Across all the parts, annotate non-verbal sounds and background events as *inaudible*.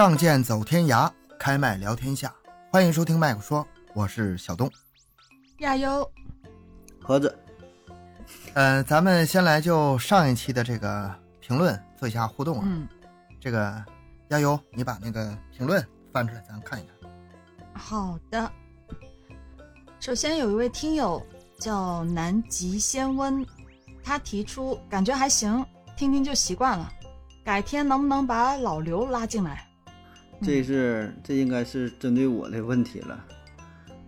仗剑走天涯，开麦聊天下。欢迎收听麦克说，我是小东。亚优，盒子，呃，咱们先来就上一期的这个评论做一下互动啊。嗯，这个亚优，你把那个评论翻出来，咱看一看。好的。首先有一位听友叫南极仙温，他提出感觉还行，听听就习惯了，改天能不能把老刘拉进来？这是这应该是针对我的问题了。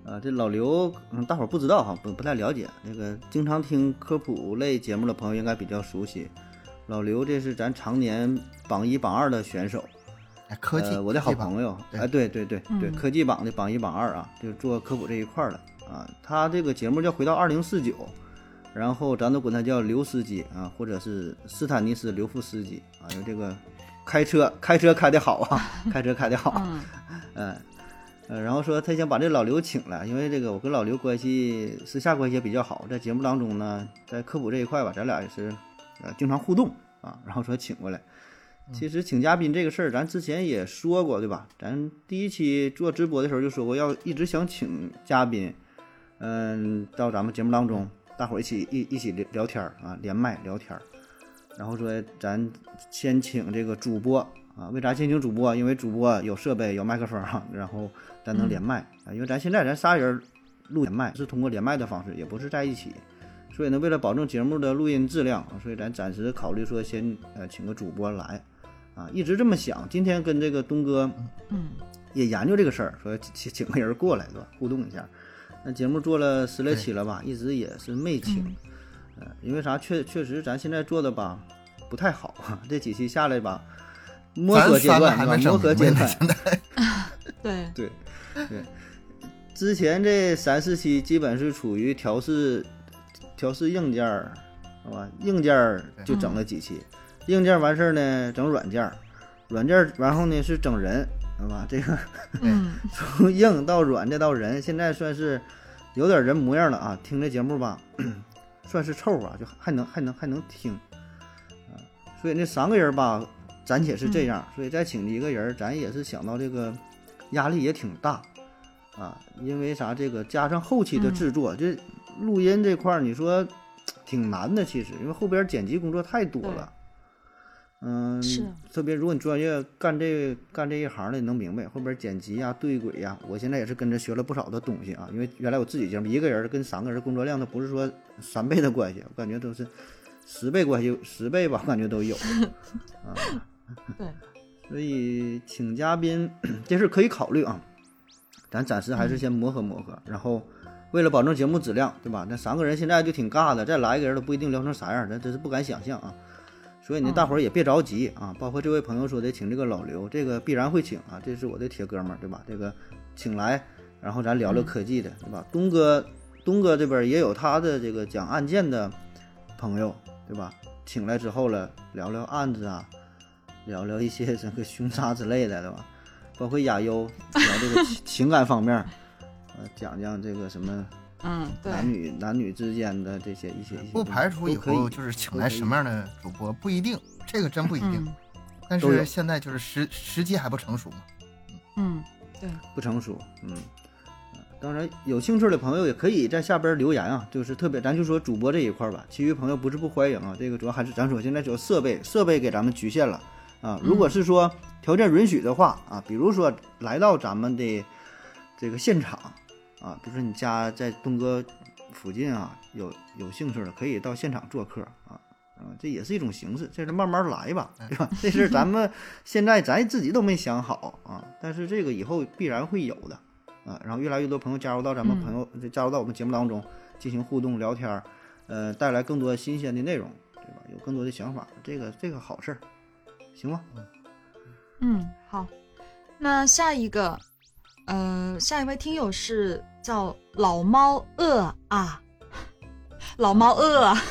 啊，这老刘，嗯，大伙儿不知道哈，不不太了解。那个经常听科普类节目的朋友应该比较熟悉。老刘，这是咱常年榜一榜二的选手，哎，科技，呃我的好朋友，对哎，对对对对，嗯科技榜的榜一榜二啊，就做科普这一块儿的啊。他这个节目叫《回到二零四九》，然后咱都管他叫刘司机啊，或者是斯坦尼斯刘夫斯基啊，有这个开车开车开得好啊，*laughs* 开车开得好，嗯 *laughs* 嗯，呃，然后说他想把这老刘请来，因为这个我跟老刘关系私下关系也比较好，在节目当中呢，在科普这一块吧，咱俩也是呃经常互动啊，然后说请过来。其实请嘉宾这个事儿，咱之前也说过，对吧？咱第一期做直播的时候就说过，要一直想请嘉宾，嗯，到咱们节目当中，大伙儿一起一一起聊聊天儿啊，连麦聊天儿。然后说咱先请这个主播啊，为啥先请主播？因为主播有设备有麦克风、然后咱能连麦啊。因为咱现在咱仨人录连麦是通过连麦的方式，也不是在一起，所以呢，为了保证节目的录音质量，所以咱暂时考虑说先呃请个主播来啊，一直这么想。今天跟这个东哥嗯也研究这个事儿，说请请个人过来，对吧？互动一下。那节目做了十来期了吧，一直也是没请。呃，因为啥？确确实咱现在做的吧不太好啊，这几期下来吧，摸索阶段是吧？三个还磨合阶段，*laughs* *laughs* 对，对对。之前这三四期基本是处于调试调试硬件儿，好吧？硬件儿就整了几期，硬件儿完事儿呢，整软件儿，软件儿然后呢是整人，好吧？这个嗯 *laughs* 从硬到软再到人，现在算是有点人模样了啊！听这节目吧，算是凑合啊，就还能还能还能听啊。所以那三个人吧，暂且是这样，所以再请一个人，咱也是想到这个压力也挺大啊，因为啥？这个加上后期的制作，这录音这块儿，你说挺难的，其实因为后边剪辑工作太多了。嗯，是特别如果你专业干这干这一行的，你能明白后边剪辑呀、对轨呀，我现在也是跟着学了不少的东西啊。因为原来我自己节目一个人跟三个人工作量，它不是说三倍的关系，我感觉都是十倍关系，十倍吧，我感觉都有啊。*laughs* 对，*laughs* 所以请嘉宾这事可以考虑啊，咱暂时还是先磨合磨合，然后为了保证节目质量，对吧？那三个人现在就挺尬的，再来一个人都不一定聊成啥样，咱真是不敢想象啊。所以呢，嗯大伙儿也别着急啊，包括这位朋友说的请这个老刘，这个必然会请啊，这是我的铁哥们儿，对吧？这个请来，然后咱聊聊科技的，对吧？东哥，东哥这边也有他的这个讲案件的朋友，对吧？请来之后了，聊聊案子啊，聊聊一些这个凶杀之类的，对吧？包括亚优聊这个情 *laughs* 情感方面，呃，讲讲这个什么嗯对，男女男女之间的这些一些一些，不排除以都可以后就是请来什么样的主播，不一定，这个真不一定。嗯但是现在就是时时机还不成熟嘛。嗯对，不成熟，嗯。当然，有兴趣的朋友也可以在下边留言啊，就是特别，咱就说主播这一块吧，其余朋友不是不欢迎啊。这个主要还是咱说现在主要设备设备给咱们局限了啊。如果是说条件允许的话啊，比如说来到咱们的这个现场啊，比如说你家在东哥附近啊，有有兴趣的可以到现场做客啊。啊，这也是一种形式，这是慢慢来吧，对吧？这事儿咱们 *laughs* 现在咱自己都没想好啊，但是这个以后必然会有的啊。然后越来越多朋友加入到咱们朋友，加入到我们节目当中进行互动聊天儿，呃，带来更多新鲜的内容，对吧？有更多的想法，这个这个好事儿，行吗？嗯好。那下一个，呃，下一位听友是叫老猫饿啊，*laughs* 老猫饿啊。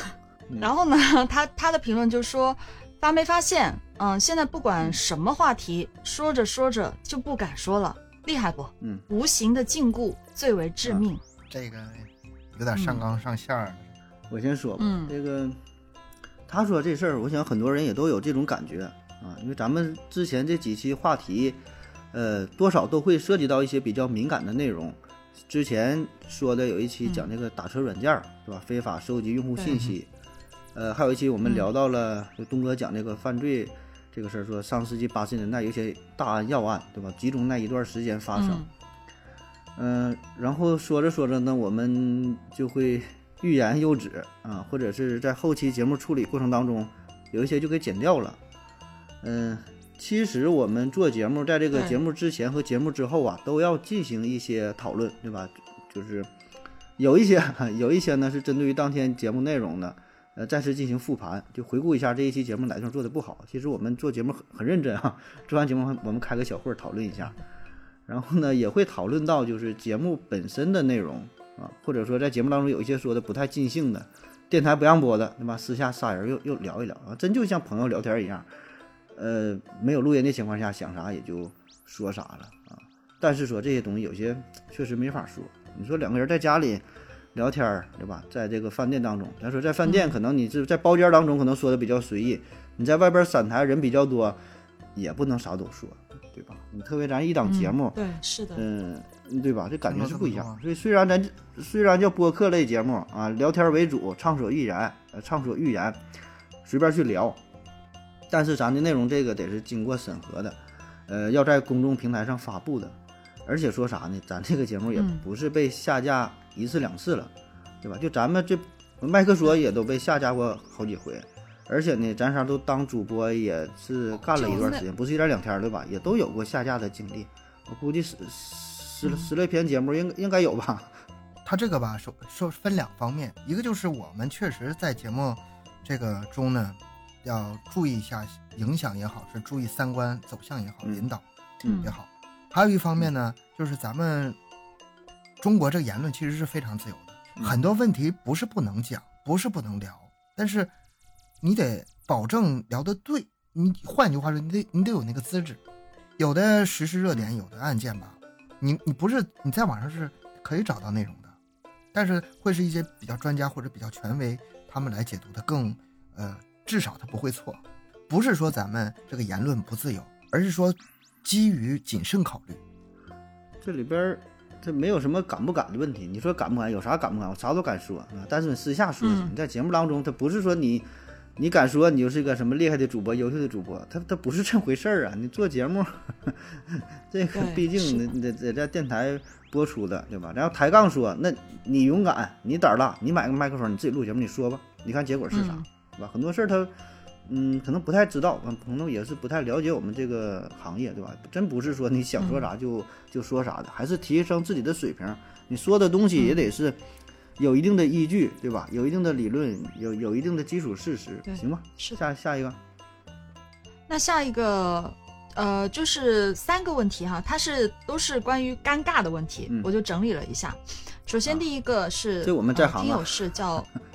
嗯然后呢，*laughs* 他他的评论就说，发没发现？嗯，现在不管什么话题，说着说着就不敢说了，厉害不？嗯，无形的禁锢最为致命。这个有点上纲上线儿了。我先说吧，嗯这个他说这事儿，我想很多人也都有这种感觉啊，因为咱们之前这几期话题，呃，多少都会涉及到一些比较敏感的内容。之前说的有一期讲这个打车软件儿，是吧？非法收集用户信息。呃，还有一期我们聊到了，就东哥讲这个犯罪这个事儿，说上世纪八十年代有些大案要案，对吧？集中那一段时间发生。嗯嗯，然后说着说着呢，我们就会欲言又止啊，或者是在后期节目处理过程当中，有一些就给剪掉了。嗯，其实我们做节目，在这个节目之前和节目之后啊，都要进行一些讨论，对吧？就是有一些 *laughs* 有一些呢是针对于当天节目内容的，呃，再次进行复盘，就回顾一下这一期节目哪地方做的不好。其实我们做节目很很认真啊，*laughs* 做完节目我们开个小会儿讨论一下。然后呢，也会讨论到就是节目本身的内容啊，或者说在节目当中有一些说的不太尽兴的，电台不让播的，对吧？私下仨人又又聊一聊啊，真就像朋友聊天一样，呃，没有录音的情况下想啥也就说啥了啊。但是说这些东西有些确实没法说，你说两个人在家里聊天儿，对吧？在这个饭店当中，咱说在饭店可能你是在包间当中可能说的比较随意，你在外边散台人比较多，也不能啥都说，对吧？你特别咱一档节目。对，是的，嗯，对吧？这感觉是不一样。所以虽然咱虽然叫播客类节目啊，聊天为主，畅所欲言，呃，畅所欲言，随便去聊，但是咱的内容这个得是经过审核的，呃，要在公众平台上发布的。而且说啥呢？咱这个节目也嗯不是被下架一次两次了，对吧？就咱们这麦克说也都被下架过好几回。而且呢，咱仨都当主播也是干了一段时间，不是一天两天，对吧？也都有过下架的经历。我估计十十十来篇节目应该应该有吧？他这个吧，说说分两方面，一个就是我们确实在节目这个中呢，要注意一下影响也好，是注意三观走向也好，嗯引导嗯也好。还有一方面呢，就是咱们中国这个言论其实是非常自由的，嗯很多问题不是不能讲，不是不能聊，但是你得保证聊得对。你换句话说，你得你得有那个资质。有的时事热点，有的案件吧，你你不是你在网上是可以找到内容的，但是会是一些比较专家或者比较权威他们来解读的更呃，至少他不会错。不是说咱们这个言论不自由，而是说基于谨慎考虑。这里边儿这没有什么敢不敢的问题。你说敢不敢？有啥敢不敢？我啥都敢说啊。但是你私下说，嗯你在节目当中，他不是说你你敢说你就是一个什么厉害的主播、优秀的主播，他他不是这回事儿啊。你做节目，*laughs* 这个毕竟得得在电台播出的，对吧？然后抬杠说，那你勇敢，你胆儿大，你买个麦克风，你自己录节目，你说吧，你看结果是啥，嗯是吧？很多事儿他。嗯，可能不太知道，嗯，可能也是不太了解我们这个行业，对吧？真不是说你想说啥就、就说啥的，还是提升自己的水平。你说的东西也得是有一定的依据，对吧？有一定的理论，有有一定的基础事实，行吧？是。下下一个，那下一个，呃，就是三个问题哈，它是都是关于尴尬的问题，嗯我就整理了一下。首先啊第一个是，这我们在行听友是叫，*laughs*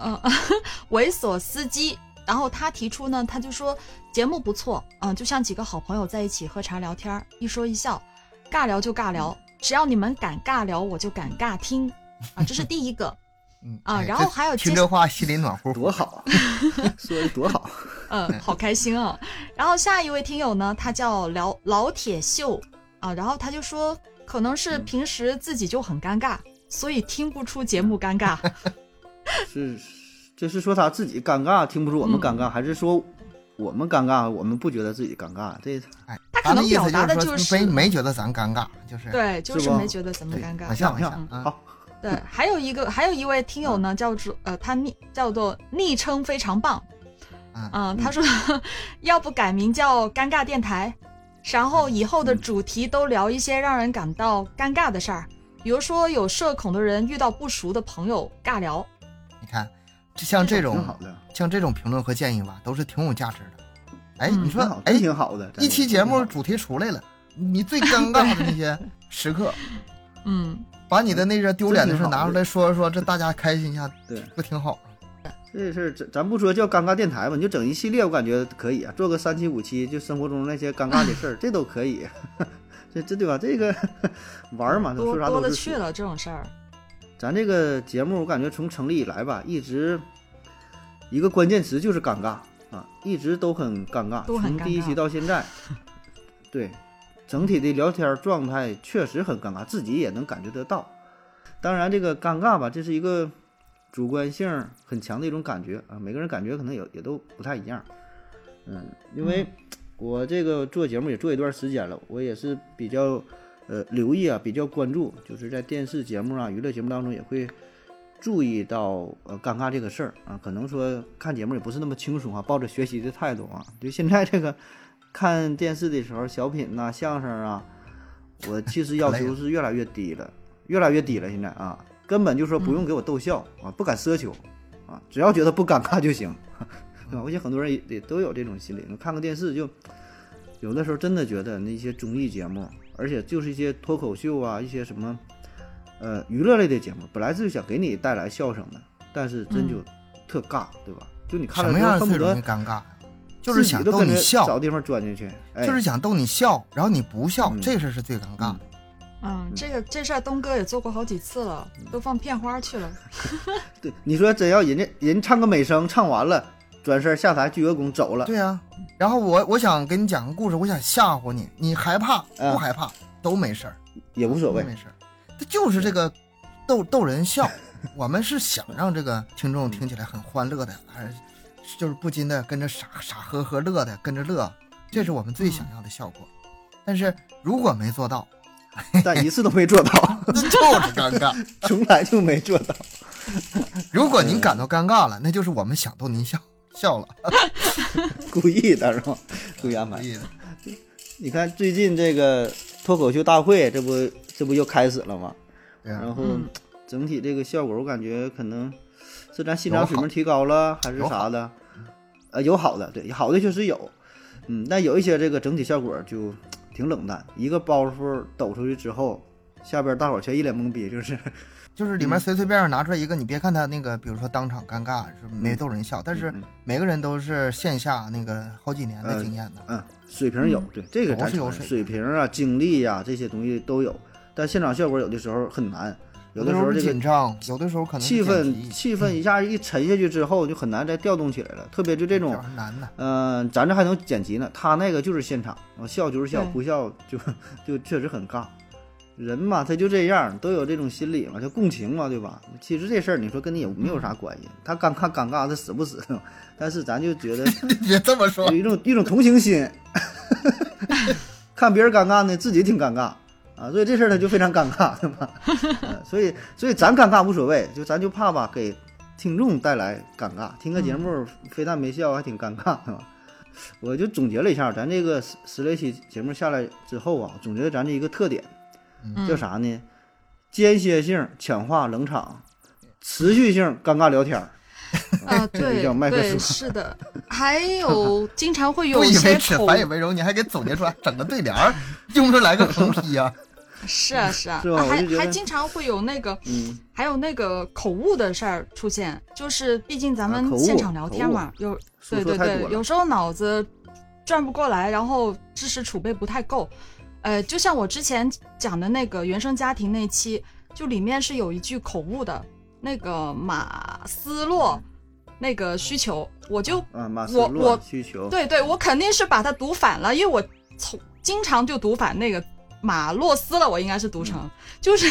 呃，*laughs* 猥琐司机。然后他提出呢，他就说节目不错，嗯、就像几个好朋友在一起喝茶聊天，一说一笑，尬聊就尬聊，只要你们敢尬聊，我就敢尬听，啊，这是第一个。*laughs* 嗯啊然后还有接听这话心里暖乎乎。多好啊，*laughs* 说的多好，嗯，好开心啊！然后下一位听友呢，他叫老老铁秀啊，然后他就说，可能是平时自己就很尴尬，所以听不出节目尴尬。是这是说他自己尴尬，听不出我们嗯尴尬，还是说我们尴尬，我们不觉得自己尴尬？这哎，他可能的意思表达的就就是是没没觉得咱尴尬，就是对，就是没觉得咱们尴尬往。下往下。好，对，还有一个还有一位听友呢，叫做呃，他昵叫做昵称非常棒，啊嗯，他说 *laughs* 要不改名叫尴尬电台，然后以后的主题都聊一些让人感到尴尬的事儿，比如说有社恐的人遇到不熟的朋友尬聊。像这种挺好的，像这种评论和建议吧，都是挺有价值的。哎，嗯你说哎，挺好的。一期节目主题出来了，你最尴尬的那些时刻，*laughs* 嗯，把你的那些丢脸的事拿出来说一说，这大家开心一下，对不挺好吗？*laughs* 这事儿咱咱不说叫尴尬电台吧，你就整一系列，我感觉可以啊，做个三期五期，就生活中那些尴尬的事儿，*laughs* 这都可以。这这对吧？这个玩嘛，多说啥多都是说。了去了这种事儿。咱这个节目，我感觉从成立以来吧，一直一个关键词就是尴尬，啊，一直都很尴尬，从第一期到现在，*laughs* 对，整体的聊天状态确实很尴尬，自己也能感觉得到。当然，这个尴尬吧，这是一个主观性很强的一种感觉啊，每个人感觉可能也也都不太一样。嗯，因为我这个做节目也做一段时间了，我也是比较呃留意啊，比较关注，就是在电视节目啊、娱乐节目当中也会注意到呃尴尬这个事儿啊。可能说看节目也不是那么轻松啊，抱着学习的态度啊。就现在这个看电视的时候，小品呐、相声啊，我其实要求是越来越低了，越来越低了。现在啊，根本就说不用给我逗笑啊，不敢奢求啊，只要觉得不尴尬就行。对吧？我想很多人也也都有这种心理。看个电视就有的时候真的觉得那些综艺节目，而且就是一些脱口秀啊，一些什么呃娱乐类的节目，本来是想给你带来笑声的，但是真就特尬，对吧？就你看什么了之后恨不样最容易得尴尬？就是想逗你笑，找地方钻进去，哎，就是想逗你笑，然后你不笑，嗯这事儿是最尴尬的。嗯，这个这事儿东哥也做过好几次了，都放片花去了。*laughs* 对你说真要人家人唱个美声，唱完了转身下台鞠个躬走了，对呀、然后我我想给你讲个故事，我想吓唬你，你害怕嗯不害怕都没事儿，也无所谓。没事儿。这就是这个逗逗人笑，*laughs* 我们是想让这个听众听起来很欢乐的，还是就是不禁的跟着傻傻呵呵乐的跟着乐，这是我们最想要的效果。但是如果没做到，但一次都没做到，*laughs* 就是尴尬。*laughs* 从来就没做到。如果您感到尴尬了，那就是我们想逗您笑笑了。*laughs* 故意的是吧？故意安排。你看最近这个脱口秀大会，这不这不又开始了吗？啊然后嗯整体这个效果，我感觉可能是咱欣赏水平提高了，还是啥的？呃，有好的，对，好的确实有，嗯，但有一些这个整体效果就挺冷淡。一个包袱抖出去之后，下边大伙儿全一脸懵逼，就是就是里面随随便便拿出来一个，你别看他那个，比如说当场尴尬是没逗人笑，但是嗯每个人都是线下那个好几年的经验的。嗯，水平有，对这个都咱是有水水平啊、经历呀、这些东西都有，但现场效果有的时候很难，有的时候这个紧张，有的时候可能气氛气氛一下一沉下去之后，就很难再调动起来了。特别就这种难的。嗯、咱这还能剪辑呢，他那个就是现场，笑就是笑，对不笑就 *laughs* 就确实很尬。人嘛，他就这样，都有这种心理嘛，叫共情嘛，对吧？其实这事儿你说跟你也没有啥关系，他尴尬尴尬，他死不死？*laughs* 但是咱就觉得 *laughs* 别这么说有，一种一种同情心，*laughs* 看别人尴尬呢，自己挺尴尬啊，所以这事儿他就非常尴尬，对吧？呃所以所以咱尴尬无所谓，就咱就怕吧，给听众带来尴尬。听个节目非但没笑，还挺尴尬，对吧？我就总结了一下，咱这个十十来期节目下来之后啊，总结了咱这一个特点，嗯叫啥呢？间歇性强化冷场，持续性尴尬聊天儿。啊，*laughs* 对对，是的，还有 *laughs* 经常会不以为有一些耻，口反以为荣，你还给总结出来整个对联儿，用不出来个横批啊？是啊 *laughs* 是啊，还还经常会有那个嗯，还有那个口误的事儿出现，就是毕竟咱们现场聊天嘛，有对对对，有。时候脑子转不过来，然后知识储备不太够。呃，就像我之前讲的那个原生家庭那期，就里面是有一句口误的，那个马斯洛那个需求，我就啊，马斯我洛我需求，对对，我肯定是把它读反了，因为我从经常就读反那个马洛斯了，我应该是读成，嗯就是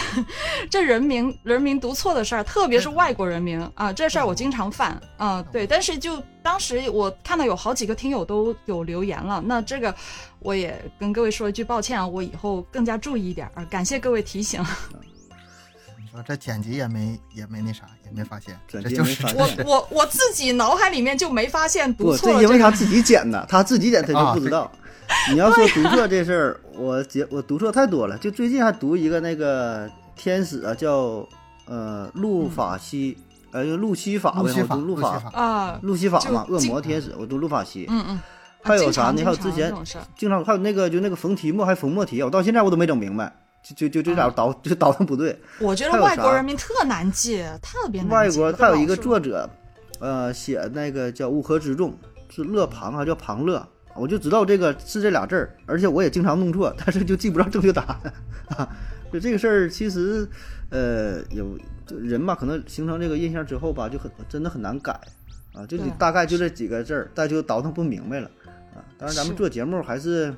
这人名人名读错的事儿，特别是外国人名啊，这事儿我经常犯啊，对，但是就当时我看到有好几个听友都有留言了，那这个我也跟各位说一句抱歉啊，我以后更加注意一点儿，感谢各位提醒。你说这剪辑也没也没那啥，也没发现，这就是我我我自己脑海里面就没发现读不，错了、这因为他自己剪的，他自己剪他啊就不知道。*laughs* 你要说读错这事儿，我剪我读错太多了。就最近还读一个那个天使啊，叫呃路法西，呃路西法呗，路西法，我读路法，啊，路西法嘛，恶魔天使，我读路法西。嗯嗯，还有啥？呢还有之前经常还有那个就那个冯提莫还冯莫提，我到现在我都没整明白，就就就这俩啊倒就倒腾不对。我觉得外国人民特难记，特别难记。外国不还有一个作者，呃，写那个叫《乌合之众》，是勒庞啊叫庞乐，我就知道这个是这俩字儿，而且我也经常弄错，但是就记不着正确答案啊。就这个事儿，其实呃有就人吧，可能形成这个印象之后吧，就很真的很难改啊，就你大概就这几个字儿，但就倒腾不明白了啊。当然，咱们做节目还是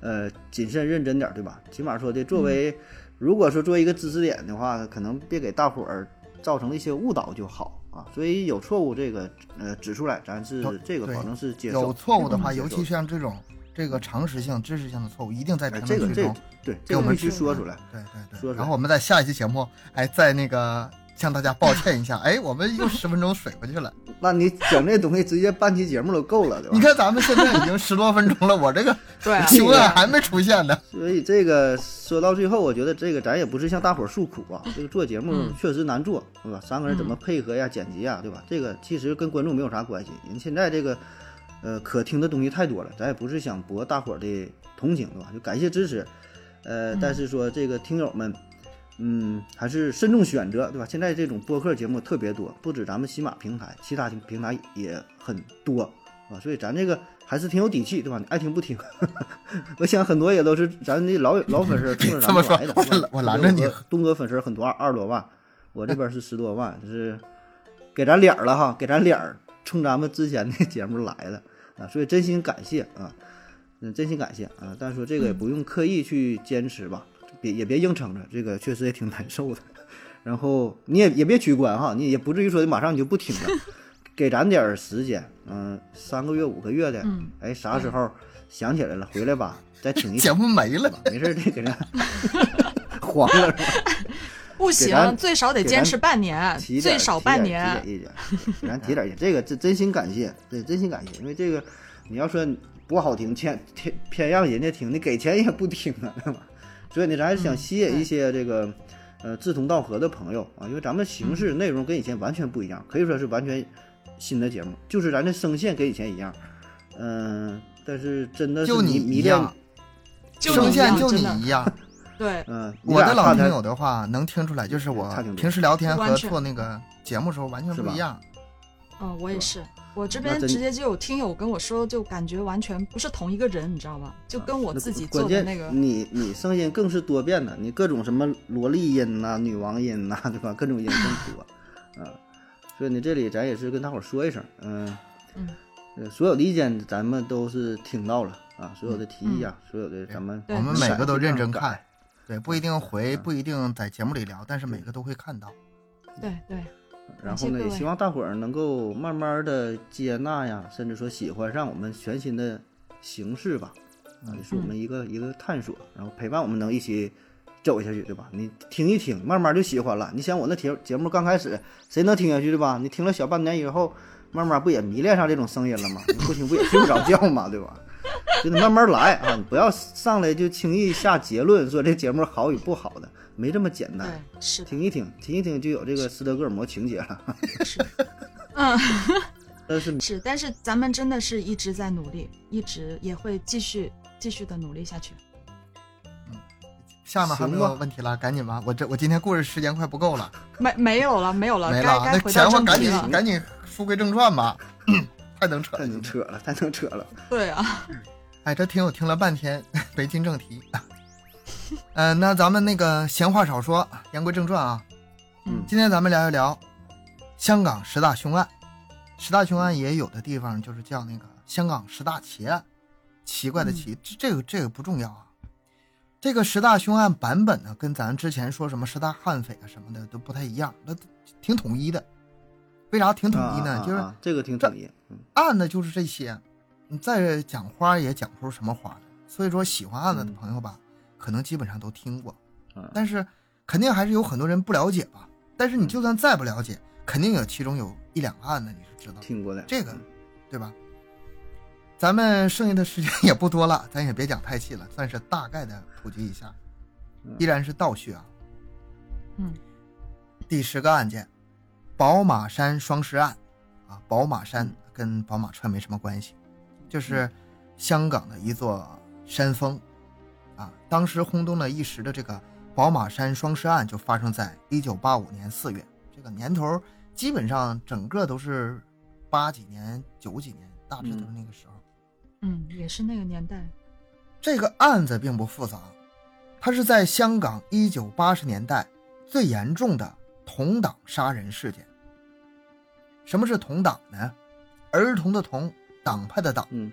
呃谨慎认真点儿，对吧？起码说的，作嗯为、如果说作为一个知识点的话，可能别给大伙儿造成了一些误导就好啊。所以有错误这个呃指出来，咱是有这个保证是接受。有错误的话，嗯尤其像这种这个常识性、知识性的错误，一定在哎，评这个这个论区中对，给我们这个必须指说出来。对对对，然后我们在下一期节目，哎，在那个向大家抱歉一下，哎，我们又十分钟水过去了。*laughs* 那你整这东西直接半期节目都够了，对吧？你看咱们现在已经十多分钟了，我这个对啊，求案还没出现呢。所以这个说到最后，我觉得这个咱也不是向大伙诉苦啊，这个做节目嗯确实难做，对吧？三个人怎么配合呀、剪辑呀，对吧？这个其实跟观众没有啥关系，人现在这个呃可听的东西太多了，咱也不是想博大伙的同情，对吧？就感谢支持，呃，嗯但是说这个听友们。嗯，还是慎重选择，对吧？现在这种播客节目特别多，不止咱们喜马平台，其他平台也很多啊，所以咱这个还是挺有底气，对吧？你爱听不听，*laughs* 我想很多也都是咱的老老粉丝冲着咱们来的。我拦着你东哥粉丝很多，二十多万，我这边是十多万，就是给咱脸了哈，给咱脸，冲咱们之前的节目来的啊，所以真心感谢啊，嗯，真心感谢啊，但是说这个也不用刻意去坚持吧，别也别硬撑着，这个确实也挺难受的。然后你也也别取关哈，你也不至于说马上你就不听了，*laughs* 给咱点儿时间，嗯、三个月五个月的，嗯哎，啥时候想起来了回来吧，再听一 *laughs* 节听，目没了，没事儿这给咱 *laughs* 黄了是吧？不行，最少得坚持半年，最少半年儿。提点意见，给咱提点意见，这个真真心感谢，对，真心感谢，因为这个你要说不好听，偏偏偏让人家听，你给钱也不听啊，对吧？所以呢，咱还是想嗯吸引一些这个呃志同道合的朋友啊，因为咱们形式内容跟以前完全不一样，可以说是完全新的节目，就是咱这声线跟以前一样，嗯、但是真的是就你迷迷恋，一样，就你一声线就你一样。*laughs* 对，嗯、你我的老听友的话能听出来，就是我平时聊天和做那个节目时候完全不一样。嗯，我也是，我这边直接就有听友跟我说，就感觉完全不是同一个人，你知道吧？就跟我自己做的那个，你你声音更是多变的，你各种什么萝莉音呐、女王音呐、对吧？各种音更多，啊，所以你，这里咱也是跟大伙儿说一声，嗯嗯，呃，所有的意见咱们都是听到了啊，所有的提议啊，所有的咱们我们每个都认真看，对，不一定回，嗯不一定在节目里聊，但是每个都会看到。对对，然后呢，也希望大伙儿能够慢慢的接纳呀，甚至说喜欢上我们全新的形式吧，啊，也是我们一个、一个探索，然后陪伴我们能一起走下去，对吧？你听一听，慢慢就喜欢了。你想我那节节目刚开始谁能听下去，对吧？你听了小半年以后，慢慢不也迷恋上这种声音了吗？你不听不也睡不着觉吗？对吧？就得慢慢来啊！你不要上来就轻易下结论，说这节目好与不好的，没这么简单。对，是的，听一听，听一听就有这个斯德哥尔摩情节了。*laughs* 是 *laughs* 嗯，但是是，但是咱们真的是一直在努力，一直也会继续继续的努力下去。下面还没有问题了，赶紧吧，我这我今天故事时间快不够了，*laughs* 没没有了，没有了，没了，那该回到闲话赶。紧赶紧书归正传吧，*coughs* 太能扯太了。能扯了，太能扯了。对啊，哎，这听我听了半天没进正题。*laughs* 呃，那咱们那个闲话少说，言归正传啊。嗯今天咱们聊一聊香港十大凶案。十大凶案也有的地方就是叫那个香港十大奇案，奇怪的奇，这这个这个不重要啊。这个十大凶案版本呢，跟咱之前说什么十大悍匪啊什么的都不太一样，那挺统一的。为啥挺统一呢？啊啊就是啊这个挺统一。嗯案子就是这些，你再讲花也讲不出什么花来。所以说喜欢案子的朋友吧，可能基本上都听过，嗯但是肯定还是有很多人不了解吧。但是你就算再不了解，肯定有其中有一两个案子你是知道的，听过的这个对吧？咱们剩下的时间也不多了，咱也别讲太细了，算是大概的普及一下嗯。依然是倒叙啊。嗯，第十个案件，宝马山双尸案，啊，宝马山跟宝马车没什么关系，就是香港的一座山峰，啊，当时轰动了一时的这个宝马山双尸案就发生在一九八五年四月，这个年头基本上整个都是八几年、九几年，大致都是那个时候。嗯，也是那个年代。这个案子并不复杂，它是在香港一九八十年代最严重的同党杀人事件。什么是同党呢？儿童的同，党派的党嗯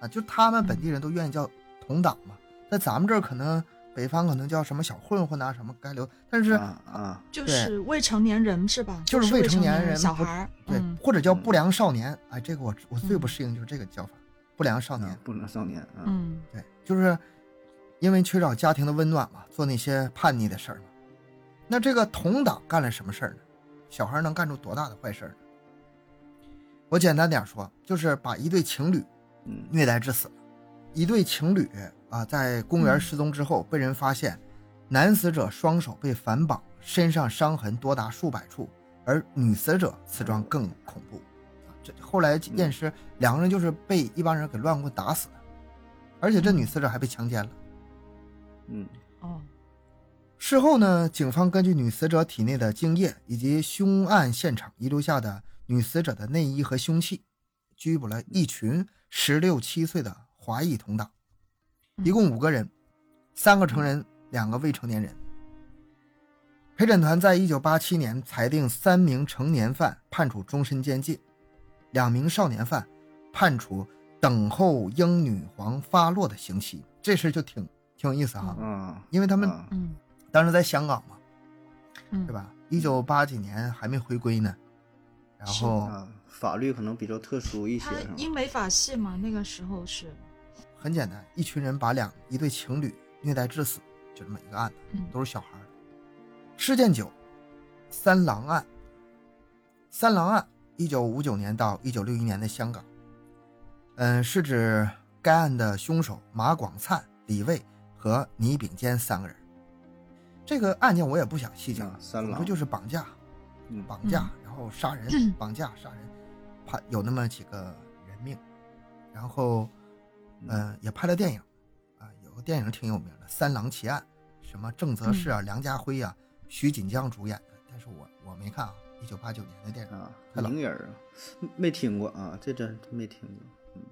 啊，就他们本地人都愿意叫同党嘛。在咱们这儿可能北方可能叫什么小混混啊，什么该留，但是啊啊，就是未成年人是吧？就是是未成年年人小孩儿。对，嗯或者叫不良少年。哎，这个我我最不适应就是这个叫法，不良少年啊。不良少年啊，嗯对，就是因为缺少家庭的温暖嘛，做那些叛逆的事儿嘛。那这个同党干了什么事儿呢？小孩能干出多大的坏事儿呢？我简单点说，就是把一对情侣嗯虐待致死了。一对情侣啊，在公园嗯失踪之后，被人发现，男死者双手被反绑，身上伤痕多达数百处，而女死者死状更恐怖。啊，这后来验尸，两个人就是被一帮人给乱棍打死的，而且这女死者还被强奸了。嗯哦事后呢，警方根据女死者体内的精液以及凶案现场遗留下的女死者的内衣和凶器，拘捕了一群十六七岁的华裔同党，一共五个人，三个成人，两个未成年人。陪审团在一九八七年裁定三名成年犯判处终身监禁，两名少年犯判处等候英女皇发落的刑期。这事就挺挺有意思哈，嗯，因为他们当时在香港嘛，嗯，对？吧？一九八几年还没回归呢，然后啊，法律可能比较特殊一些？英美法系嘛，那个时候是很简单，一群人把两一对情侣虐待致死，就这么一个案子，嗯都是小孩儿。事件九，三郎案。三郎案，一九五九年到一九六一年的香港，嗯，是指该案的凶手马广灿、李卫和倪炳坚三个人。这个案件我也不想细讲啊，三郎总之就是绑架，嗯绑架，然后杀人，*clears throat* 绑架杀人，拍有那么几个人命，然后，嗯、也拍了电影，啊，有个电影挺有名的《三郎奇案》，什么郑则仕啊、梁家辉啊、徐锦江主演的，但是我我没看啊，一九八九年的电影，啊，名人儿啊，没听过啊，这真没听过。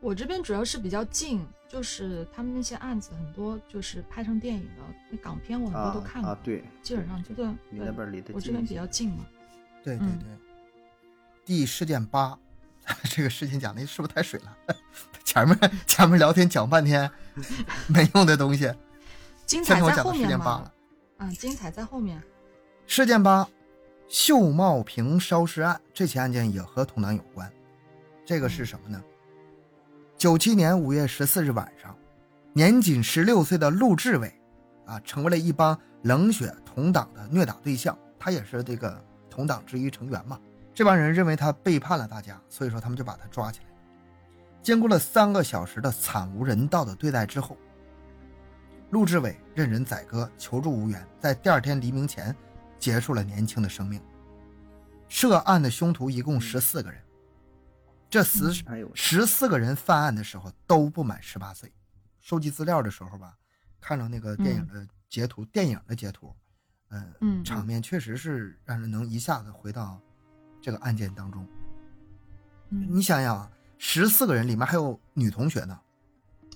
我这边主要是比较近，就是他们那些案子很多就是拍成电影的，那港片我很多啊都看过，啊，对，基本上就对你那边离得我这边比较近嘛。嗯对对对。第事件八，*laughs* 这个事情讲的是不是太水了？*laughs* 前面前面聊天讲半天 *laughs* 没用的东西，精彩在后面嘛八了。。嗯，精彩在后面。事件八，秀茂坪烧尸案，这起案件也和同党有关。这个是什么呢？九七年五月十四日晚上，年仅十六岁的陆志伟，啊，成为了一帮冷血同党的虐打对象。他也是这个同党之一成员嘛。这帮人认为他背叛了大家，所以说他们就把他抓起来。经过了三个小时的惨无人道的对待之后，陆志伟任人宰割，求助无援，在第二天黎明前结束了年轻的生命。涉案的凶徒一共十四个人，这十十四个人犯案的时候都不满十八岁。收集资料的时候吧，看到那个电影的截图，电影的截图，嗯嗯场面确实是让人能一下子回到这个案件当中。嗯你想想啊，十四个人里面还有女同学呢。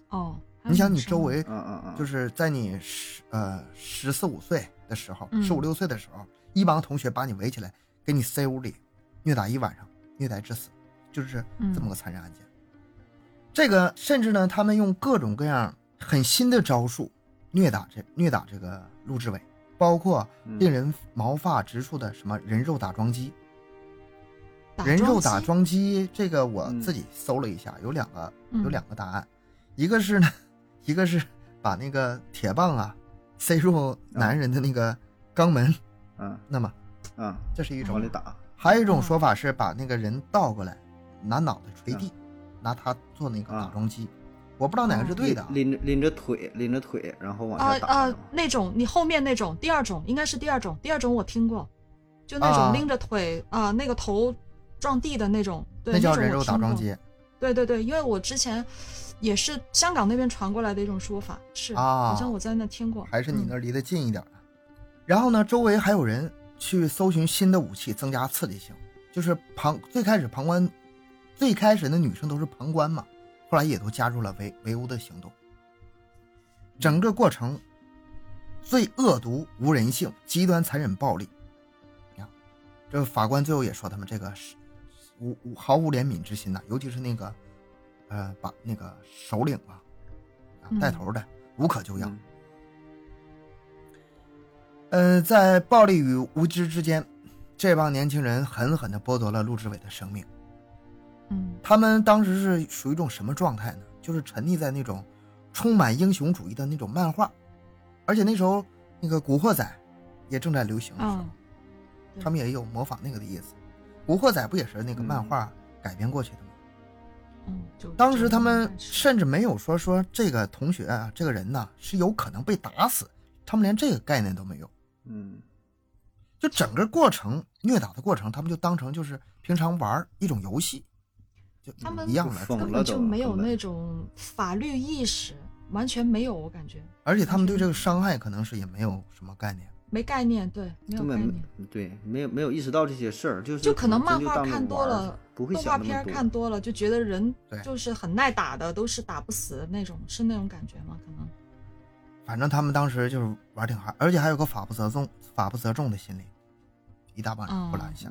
哦，你想，你周围嗯嗯嗯，就是在你十呃十四五岁的时候，嗯十五六岁的时候，一帮同学把你围起来，给你塞屋里，虐打一晚上，虐待致死，就是这么个残忍案件。这个甚至呢，他们用各种各样很新的招数虐打这虐打这个陆志伟，包括嗯令人毛发直竖的什么人肉打桩机。打人肉打桩机，这个我嗯自己搜了一下，有两个嗯有两个答案，一个是呢，一个是把那个铁棒啊塞入男人的那个肛门，嗯那么嗯，这是一种往里打，还有一种说法是把那个人倒过来，拿脑袋捶地，嗯拿他做那个打啊桩机，我不知道哪个是对的啊。拎着拎着腿，拎着腿，然后往啊下打啊啊。那种你后面那种第二种应该是第二种，第二种我听过，就那啊种拎着腿啊、那个头撞地的那种，对，那叫人肉。打桩机对对对，因为我之前也是香港那边传过来的一种说法，是啊好像我在那听过，还是你嗯那离得近一点的。然后呢，周围还有人去搜寻新的武器，增加刺激性。就是旁最开始旁观，最开始的女生都是旁观嘛，后来也都加入了围围殴的行动。整个过程最恶毒、无人性、极端残忍、暴力。这法官最后也说他们这个是无无毫无怜悯之心呐、尤其是那个，呃，把那个首领啊，带头的无可救药。嗯呃，在暴力与无知之间，这帮年轻人狠狠的剥夺了陆志伟的生命。嗯他们当时是属于一种什么状态呢？就是沉溺在那种充满英雄主义的那种漫画，而且那时候那个《古惑仔》也正在流行的时候，他们也有模仿那个的意思。《古惑仔》不也是那个漫画改编过去的吗？嗯，当时他们甚至没有说说这个同学啊，这个人呐是有可能被打死，他们连这个概念都没有。嗯就整个过程虐打的过程，他们就当成就是平常玩一种游戏，就他们一样来疯了根本就没有那种法律意识，完全没有，我感觉而且他们对这个伤害可能是也没有什么概念。没概念，对，没有根本概念。没对没有没有意识到这些事儿，就是就可能漫画看多了，不会动画片。看多了，就觉得人对就是很耐打的，都是打不死的那种，是那种感觉吗？可能。反正他们当时就是玩挺嗨，而且还有个法不责众、法不责众的心理，一大帮人不拦下。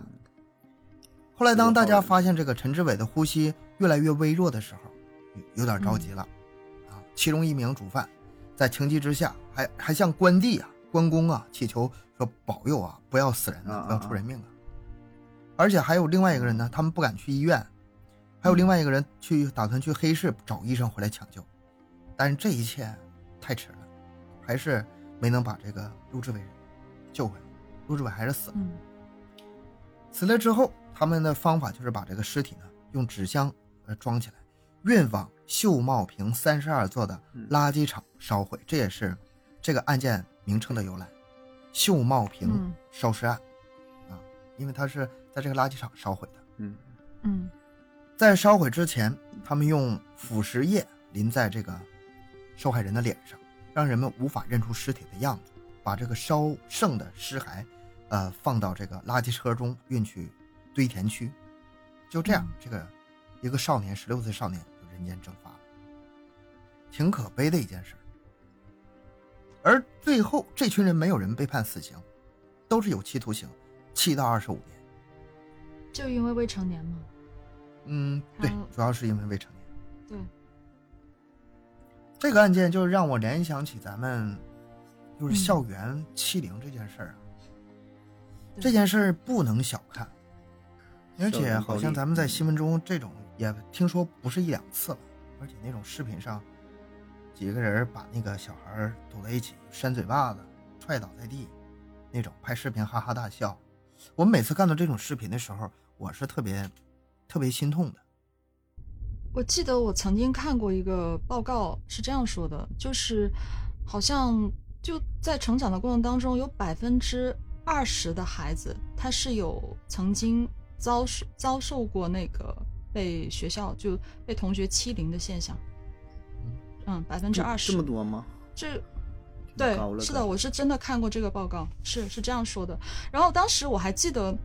后来当大家发现这个陈志伟的呼吸越来越微弱的时候，有有点着急了，啊，其中一名主犯在情急之下，还还向关帝啊、关公啊祈求说保佑啊，不要死人啊啊啊，不要出人命啊。而且还有另外一个人呢，他们不敢去医院，还有另外一个人去打算去黑市找医生回来抢救，但是这一切太迟了，还是没能把这个陆志伟救回来，陆志伟还是死了。嗯。死了之后，他们的方法就是把这个尸体呢用纸箱呃装起来，运往秀茂坪三十二座的垃圾场烧毁，这也是这个案件名称的由来——秀茂坪嗯烧尸案啊，因为它是在这个垃圾场烧毁的。嗯嗯在烧毁之前，他们用腐蚀液淋在这个受害人的脸上，让人们无法认出尸体的样子，把这个烧剩的尸骸，呃，放到这个垃圾车中运去堆填区。就这样，嗯这个一个少年，十六岁少年就人间蒸发了，挺可悲的一件事。而最后，这群人没有人被判死刑，都是有期徒刑，七到二十五年。就因为未成年吗。嗯，对嗯，主要是因为未成年。对，这个案件就让我联想起咱们就是嗯校园欺凌这件事儿啊，对这件事儿不能小看，而且好像咱们在嗯新闻中这种也听说不是一两次了，而且那种视频上几个人把那个小孩堵在一起，扇嘴巴子、踹倒在地，那种拍视频哈哈大笑。我每次看到这种视频的时候，我是特别特别心痛的。我记得我曾经看过一个报告，是这样说的，就是好像就在成长的过程当中，有百分之二十的孩子他是有曾经遭受遭受过那个被学校就被同学欺凌的现象。嗯，百分之这二十这么多吗？这对是的，我是真的看过这个报告，是是这样说的。然后当时我还记得，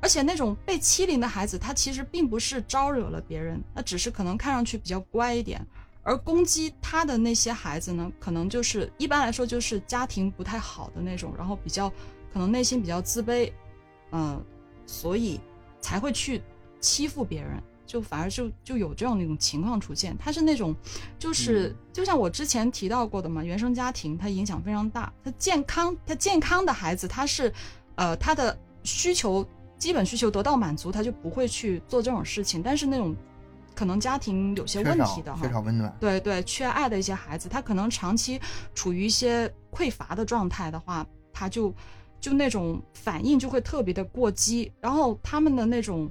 而且那种被欺凌的孩子，他其实并不是招惹了别人，他只是可能看上去比较乖一点。而攻击他的那些孩子呢，可能就是一般来说就是家庭不太好的那种，然后比较可能内心比较自卑，嗯、所以才会去欺负别人，就反而就就有这样的一种情况出现。他是那种，就是、嗯就像我之前提到过的嘛，原生家庭它影响非常大。他健康，他健康的孩子，他是呃他的需求基本需求得到满足，他就不会去做这种事情。但是那种可能家庭有些问题的哈缺，少温暖，对对，缺爱的一些孩子，他可能长期处于一些匮乏的状态的话，他就就那种反应就会特别的过激，然后他们的那种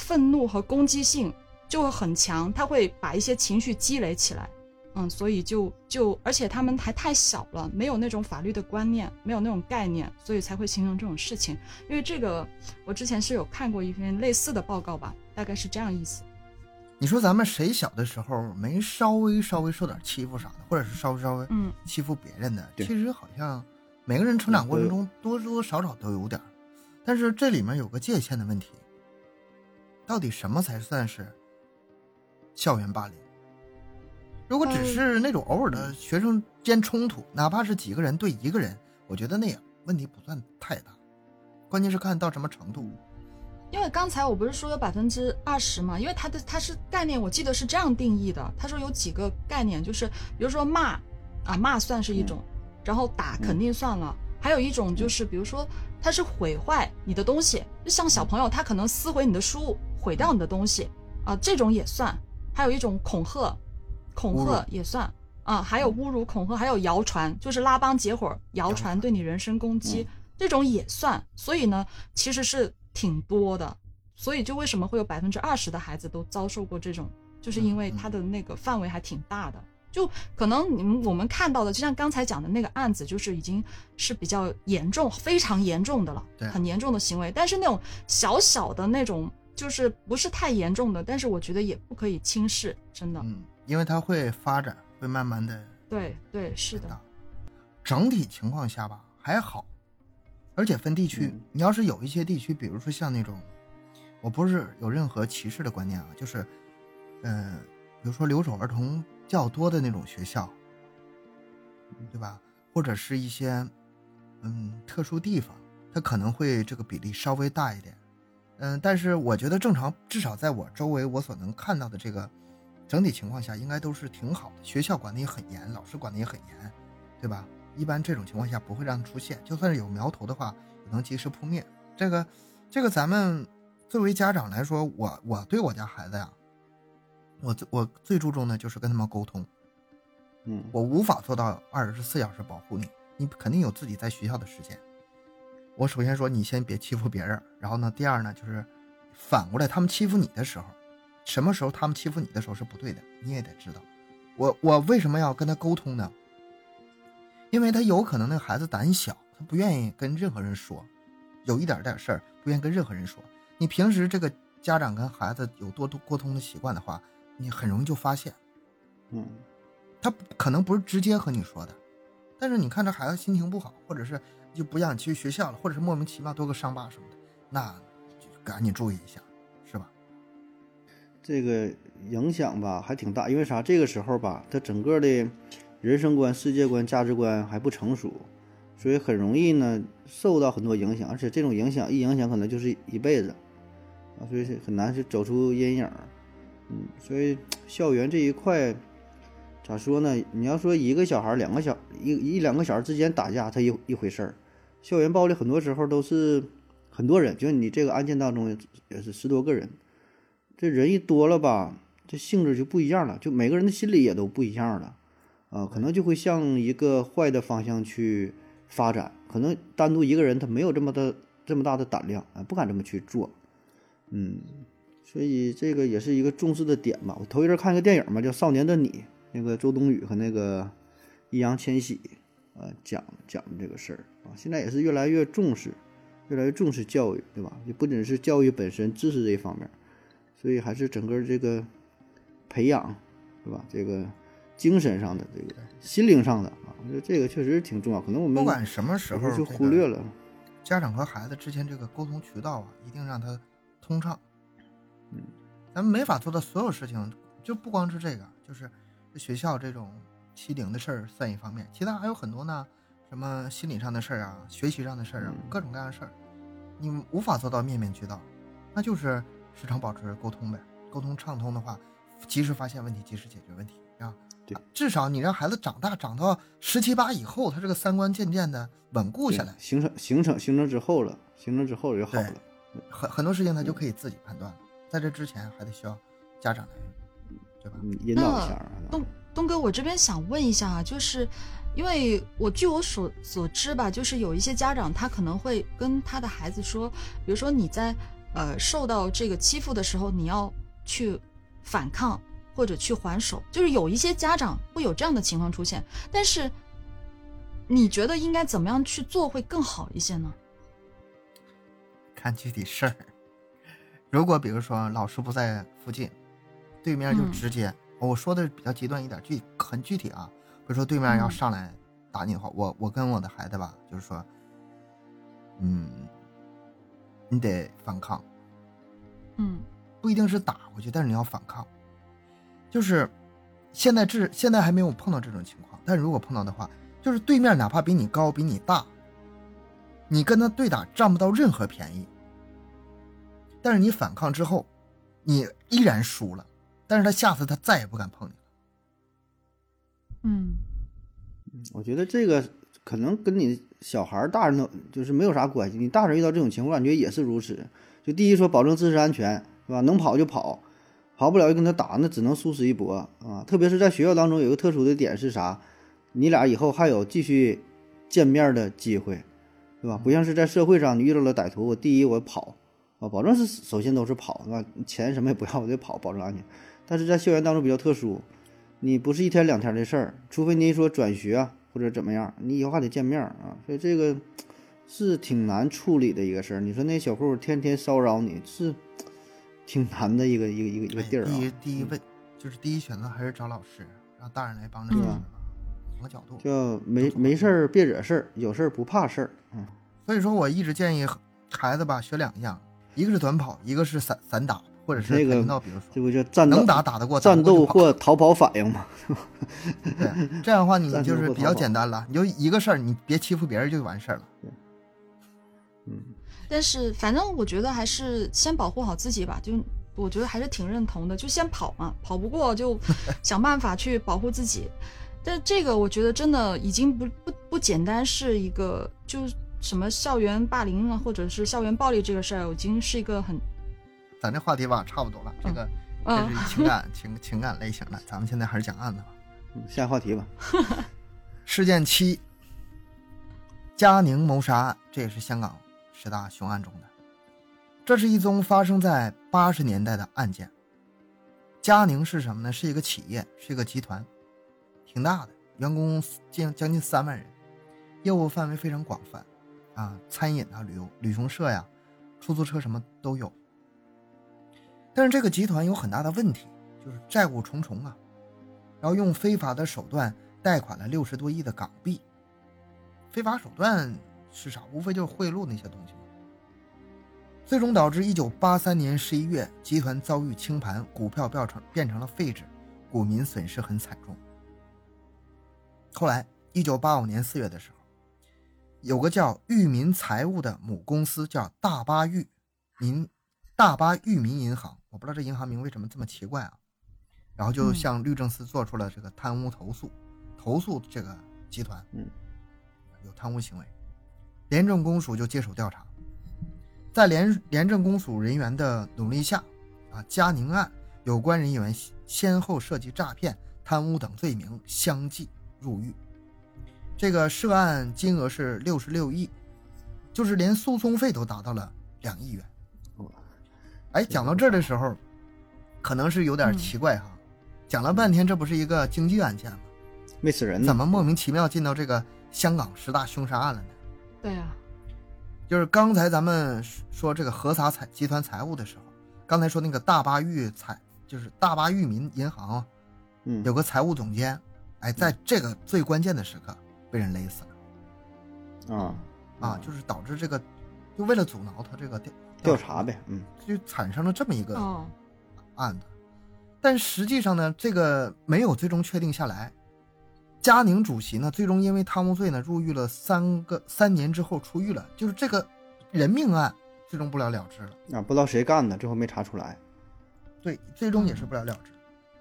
愤怒和攻击性就会很强，他会把一些情绪积累起来，嗯，所以就就而且他们还太小了，没有那种法律的观念，没有那种概念，所以才会形成这种事情。因为这个，我之前是有看过一篇类似的报告吧，大概是这样意思。你说咱们谁小的时候没稍微稍微受点欺负啥的，或者是稍微稍微嗯欺负别人的？对其实好像每个人成长过程中多多少少都有点，但是这里面有个界限的问题，到底什么才算是校园霸凌？如果只嗯是那种偶尔的学生间冲突，哪怕是几个人对一个人，我觉得那样问题不算太大，关键是看到什么程度。因为刚才我不是说有百分之二十嘛，因为它的它是概念，我记得是这样定义的。他说有几个概念，就是比如说骂啊骂算是一种，然后打肯定算了，还有一种就是比如说他是毁坏你的东西，就像小朋友他可能撕毁你的书，毁掉你的东西啊，这种也算。还有一种恐吓，恐吓也算。啊，还有侮辱、恐吓，还有谣传，就是拉帮结伙谣传对你人身攻击，这种也算。所以呢，其实是。挺多的，所以就为什么会有百分之二十的孩子都遭受过这种，就是因为他的那个范围还挺大的，就可能你们我们看到的，就像刚才讲的那个案子，就是已经是比较严重、非常严重的了，很严重的行为。但是那种小小的那种，就是不是太严重的，但是我觉得也不可以轻视，真的。嗯，因为它会发展，会慢慢的。对对，是的。整体情况下吧，还好。而且分地区，你要是有一些地区，比如说像那种，我不是有任何歧视的观念啊，就是，嗯，比如说留守儿童较多的那种学校，对吧？或者是一些，嗯，特殊地方，它可能会这个比例稍微大一点，嗯，但是我觉得正常，至少在我周围我所能看到的这个整体情况下，应该都是挺好的。学校管的也很严，老师管的也很严，对吧？一般这种情况下不会让它出现，就算是有苗头的话，也能及时扑灭。这个，这个咱们作为家长来说，我我对我家孩子呀，我最我最注重的就是跟他们沟通。嗯，我无法做到二十四小时保护你，你肯定有自己在学校的时间。我首先说，你先别欺负别人。然后呢，第二呢，就是反过来，他们欺负你的时候，什么时候他们欺负你的时候是不对的，你也得知道。我我为什么要跟他沟通呢？因为他有可能那个孩子胆小，他不愿意跟任何人说，有一点点事儿不愿意跟任何人说。你平时这个家长跟孩子有多多沟通的习惯的话，你很容易就发现，嗯，他可能不是直接和你说的，但是你看这孩子心情不好，或者是就不想去学校了，或者是莫名其妙多个伤疤什么的，那就赶紧注意一下，是吧？这个影响吧还挺大，因为啥？这个时候吧，他整个的。人生观、世界观、价值观还不成熟，所以很容易呢受到很多影响，而且这种影响一影响可能就是一辈子啊，所以很难去走出阴影。所以校园这一块咋说呢？你要说一个小孩、两个小一一两个小孩之间打架，他一一回事儿。校园暴力很多时候都是很多人，就你这个案件当中也是十多个人，这人一多了吧，这性质就不一样了，就每个人的心理也都不一样了。啊，可能就会向一个坏的方向去发展。可能单独一个人他没有这么的这么大的胆量啊，不敢这么去做。嗯，所以这个也是一个重视的点吧。我头一阵看一个电影嘛，叫《少年的你》，那个周冬雨和那个易烊千玺呃讲讲的这个事儿啊。现在也是越来越重视，越来越重视教育，对吧？也不仅是教育本身知识这一方面，所以还是整个这个培养，对吧？这个。精神上的这个，心灵上的啊，我觉得这个确实挺重要。可能我们不管什么时候就忽略了家长和孩子之间这个沟通渠道啊，一定让他通畅。嗯，咱们没法做到所有事情，就不光是这个，就是学校这种欺凌的事儿算一方面，其他还有很多呢，什么心理上的事儿啊，学习上的事儿啊，各种各样的事儿，你无法做到面面俱到，那就是时常保持沟通呗。沟通畅通的话，及时发现问题，及时解决问题啊。至少你让孩子长大，长到十七八以后，他这个三观渐渐的稳固下来，形成形成形成之后了，形成之后就好了。很很多事情他就可以自己判断了，在这之前还得需要家长来，对吧？引导一下。东东哥，我这边想问一下啊，就是因为我据我所所知吧，就是有一些家长他可能会跟他的孩子说，比如说你在呃受到这个欺负的时候，你要去反抗。或者去还手，就是有一些家长会有这样的情况出现。但是，你觉得应该怎么样去做会更好一些呢？看具体事儿。如果比如说老师不在附近，对面就直接，我说的比较极端一点，具很具体啊。比如说对面要上来打你的话，我我跟我的孩子吧，就是说，嗯，你得反抗。嗯，不一定是打回去，但是你要反抗。就是，现在这现在还没有碰到这种情况，但如果碰到的话，就是对面哪怕比你高比你大，你跟他对打占不到任何便宜。但是你反抗之后，你依然输了，但是他下次他再也不敢碰你了。嗯我觉得这个可能跟你小孩、大人都就是没有啥关系。你大人遇到这种情况，感觉也是如此。就第一说保证自身安全，是吧？能跑就跑，跑不了就跟他打，那只能殊死一搏啊！特别是在学校当中有一个特殊的点是啥？你俩以后还有继续见面的机会，对吧？不像是在社会上，你遇到了歹徒，我第一我跑啊，保证是首先都是跑，是吧？钱什么也不要，我得跑，保证安全。但是在校园当中比较特殊，你不是一天两天的事儿，除非您说转学啊或者怎么样，你以后还得见面儿啊，所以这个是挺难处理的一个事儿。你说那小户天天骚扰你，是挺难的一个一个一个一个地儿啊。哎第一第一问就是第一选择还是找老师，让大人来帮着解决吧，两个角度。叫没没事儿别惹事儿，有事儿不怕事儿。嗯，所以说我一直建议孩子吧学两样，一个是短跑，一个是散散打，或者是那个跆拳道，比如说这不叫战能打打得过，战斗或逃跑反应嘛？*laughs* 对，这样的话你就是比较简单了，你就一个事儿，你别欺负别人就完事儿了。嗯，但是反正我觉得还是先保护好自己吧，就我觉得还是挺认同的，就先跑嘛，跑不过就 *laughs* 想办法去保护自己。但这个我觉得真的已经不不不简单是一个就什么校园霸凌啊，或者是校园暴力这个事儿，已经是一个很咱这话题吧差不多了，这个这嗯是情感情情感类型的，咱们现在还是讲案子吧。嗯下话题吧。*laughs* 事件七，嘉宁谋杀案，这也是香港十大凶案中的。这是一宗发生在八十年代的案件。嘉宁是什么呢？是一个企业，是一个集团，挺大的，员工近将近三万人，业务范围非常广泛，啊，餐饮啊、旅游、旅行社呀、出租车什么都有。但是这个集团有很大的问题，就是债务重重啊，然后用非法的手段贷款了六十多亿的港币。非法手段是啥？无非就是贿赂那些东西。最终导致一九八三年十一月，集团遭遇清盘，股票变成变成了废纸，股民损失很惨重。后来，一九八五年四月的时候，有个叫裕民财务的母公司叫大巴裕民大巴裕民银行，我不知道这银行名为什么这么奇怪啊。然后就嗯向律政司做出了这个贪污投诉，投诉这个集团，嗯，有贪污行为，廉政公署就接手调查。在廉廉政公署人员的努力下，啊，嘉宁案有关人员先后涉及诈骗、贪污等罪名，相继入狱。这个涉案金额是六十六亿，就是连诉讼费都达到了两亿元。哎，讲到这儿的时候，可能是有点奇怪哈，讲了半天，这不是一个经济案件吗？没死人呢。怎么莫名其妙进到这个香港十大凶杀案了呢？对啊，就是刚才咱们说这个合撒财集团财务的时候，刚才说那个大巴裕财，就是大巴裕民银行啊嗯，有个财务总监，哎，在这个最关键的时刻被人勒死了啊啊，就是导致这个，就为了阻挠他这个调调查，呗。嗯就产生了这么一个哦，案子。但实际上呢，这个没有最终确定下来。嘉宁主席呢，最终因为贪污罪呢入狱了三个三年之后出狱了，就是这个人命案最终不了了之了。啊，不知道谁干的，最后没查出来。对，最终也是不了了之。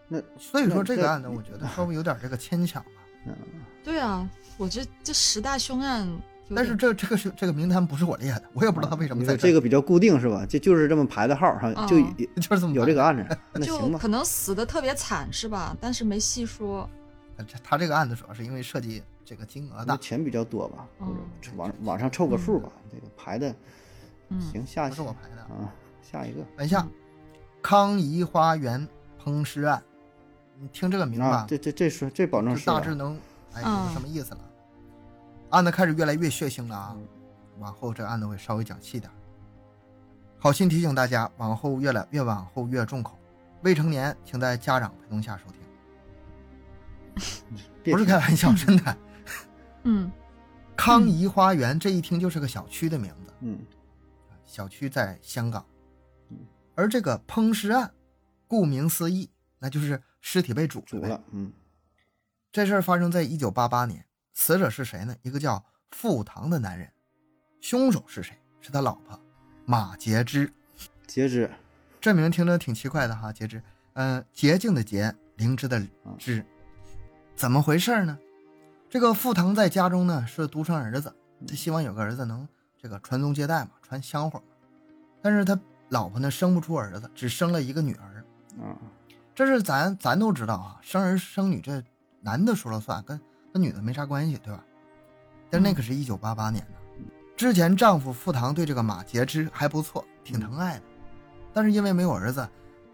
那所以说这这个案子，我觉得稍微有点这个牵强吧。*laughs* 嗯，对啊，我这这十大凶案，但是这这个是这个名单不是我列的，我也不知道他为什么你在说这个比较固定是吧？就就是这么排的号哈，就 *laughs* 就是这么有这个案子，*laughs* 那就行吧可。能死的特别惨是吧？但是没细说。他他这个案子主要是因为涉及这个金额大，那钱比较多吧，或者嗯网网上凑个数吧。这个排的，嗯，行，下一个是我排的。啊，下一个等一下，康怡花园烹尸案，你听这个名啊吧，，这这这说这保证是大致能哎有嗯个什么意思了。案子开始越来越血腥了啊嗯，往后这个案子会稍微讲细点。好心提醒大家，往后越来越往后越重口，未成年请在家长陪同下收听。*laughs* 不是开玩笑，真的。*laughs* 嗯康怡花园这一听就是个小区的名字，嗯小区在香港嗯。而这个烹尸案，顾名思义，那就是尸体被煮了。煮了，嗯这事儿发生在一九八八年，死者是谁呢？一个叫傅唐的男人，凶手是谁？是他老婆马洁芝。截肢，这名听着挺奇怪的哈，截肢，嗯，洁净的洁，灵芝的芝，怎么回事呢？这个傅腾在家中呢是独生儿子，他希望有个儿子能这个传宗接代嘛，传香火嘛。但是他老婆呢生不出儿子，只生了一个女儿。啊，这是咱咱都知道啊，生儿生女这男的说了算，跟跟女的没啥关系，对吧？但那可是一九八八年呢，之前丈夫傅堂对这个马杰之还不错，挺疼爱的，但是因为没有儿子，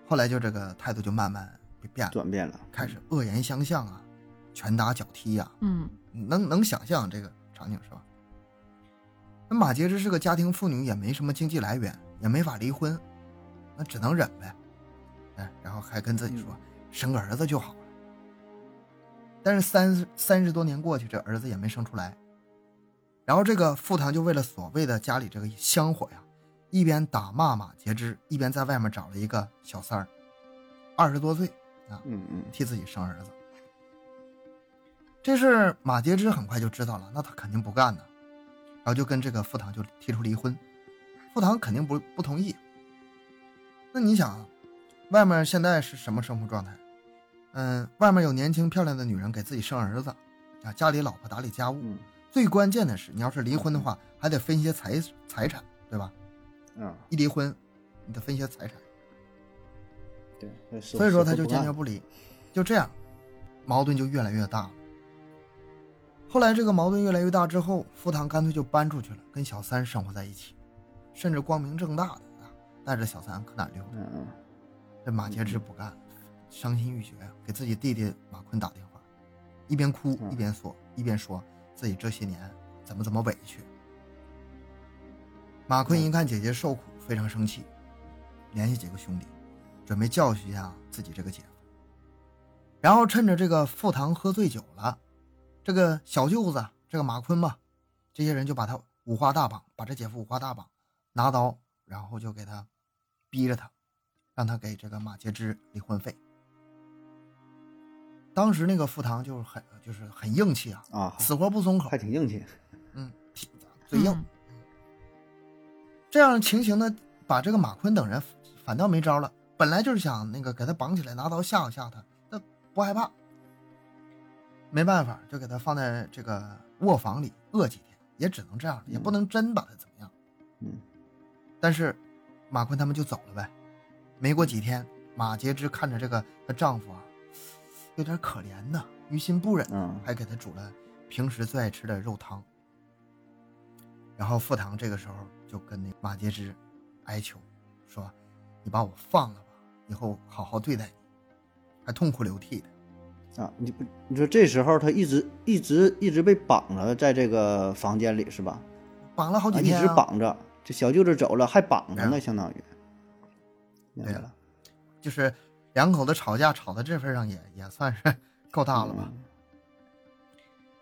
后来就这个态度就慢慢变了，转变了，开始恶言相向啊，拳打脚踢呀，嗯，能能想象这个场景是吧？那马杰之是个家庭妇女，也没什么经济来源，也没法离婚，那只能忍呗。哎，然后还跟自己说生个儿子就好了。但是三三十多年过去，这儿子也没生出来。然后这个傅堂就为了所谓的家里这个香火呀，一边打骂马杰之，一边在外面找了一个小三儿，二十多岁啊，嗯嗯，替自己生儿子。这事马杰之很快就知道了，那他肯定不干呢，然后就跟这个傅堂就提出离婚，傅堂肯定不不同意。那你想，外面现在是什么生活状态？嗯，外面有年轻漂亮的女人给自己生儿子，啊，家里老婆打理家务。嗯最关键的是，你要是离婚的话，还得分一些财财产，对吧？嗯，一离婚，你得分一些财产。对，所以说他就坚决不不离，就这样，矛盾就越来越大了。后来这个矛盾越来越大之后，福堂干脆就搬出去了，跟小三生活在一起，甚至光明正大的啊带着小三可哪溜达。这马杰之不干，伤心欲绝呀，给自己弟弟马坤打电话，一边哭嗯一边说，一边说自己这些年怎么怎么委屈。马坤一看姐姐受苦，非常生气，联系几个兄弟，准备教训一下自己这个姐夫。然后趁着这个傅堂喝醉酒了，这个小舅子这个马坤吧，这些人就把他五花大绑，把这姐夫五花大绑，拿刀，然后就给他逼着他，让他给这个马杰之离婚费。当时那个傅堂就是很就是很硬气啊，啊，死活不松口还，挺硬气，嗯，挺嘴硬。嗯这样情形呢，把这个马坤等人反倒没招了。本来就是想那个给他绑起来，拿刀吓唬吓唬他，他不害怕。没办法，就给他放在这个卧房里饿几天，也只能这样，也不能真把他怎么样。嗯但是马坤他们就走了呗。没过几天，马杰之看着这个她丈夫啊，有点可怜呐，于心不忍，嗯还给他煮了平时最爱吃的肉汤。然后傅堂这个时候就跟那马杰之哀求，说：“你把我放了吧，以后好好对待你。”还痛哭流涕的。啊，你不你说这时候他一直一直一直被绑着在这个房间里是吧？绑了好几啊，一、直绑着，这小舅子走了还绑着呢，相当于。对了，就是两口子吵架吵到这份上也也算是 *laughs* 够大了吧。嗯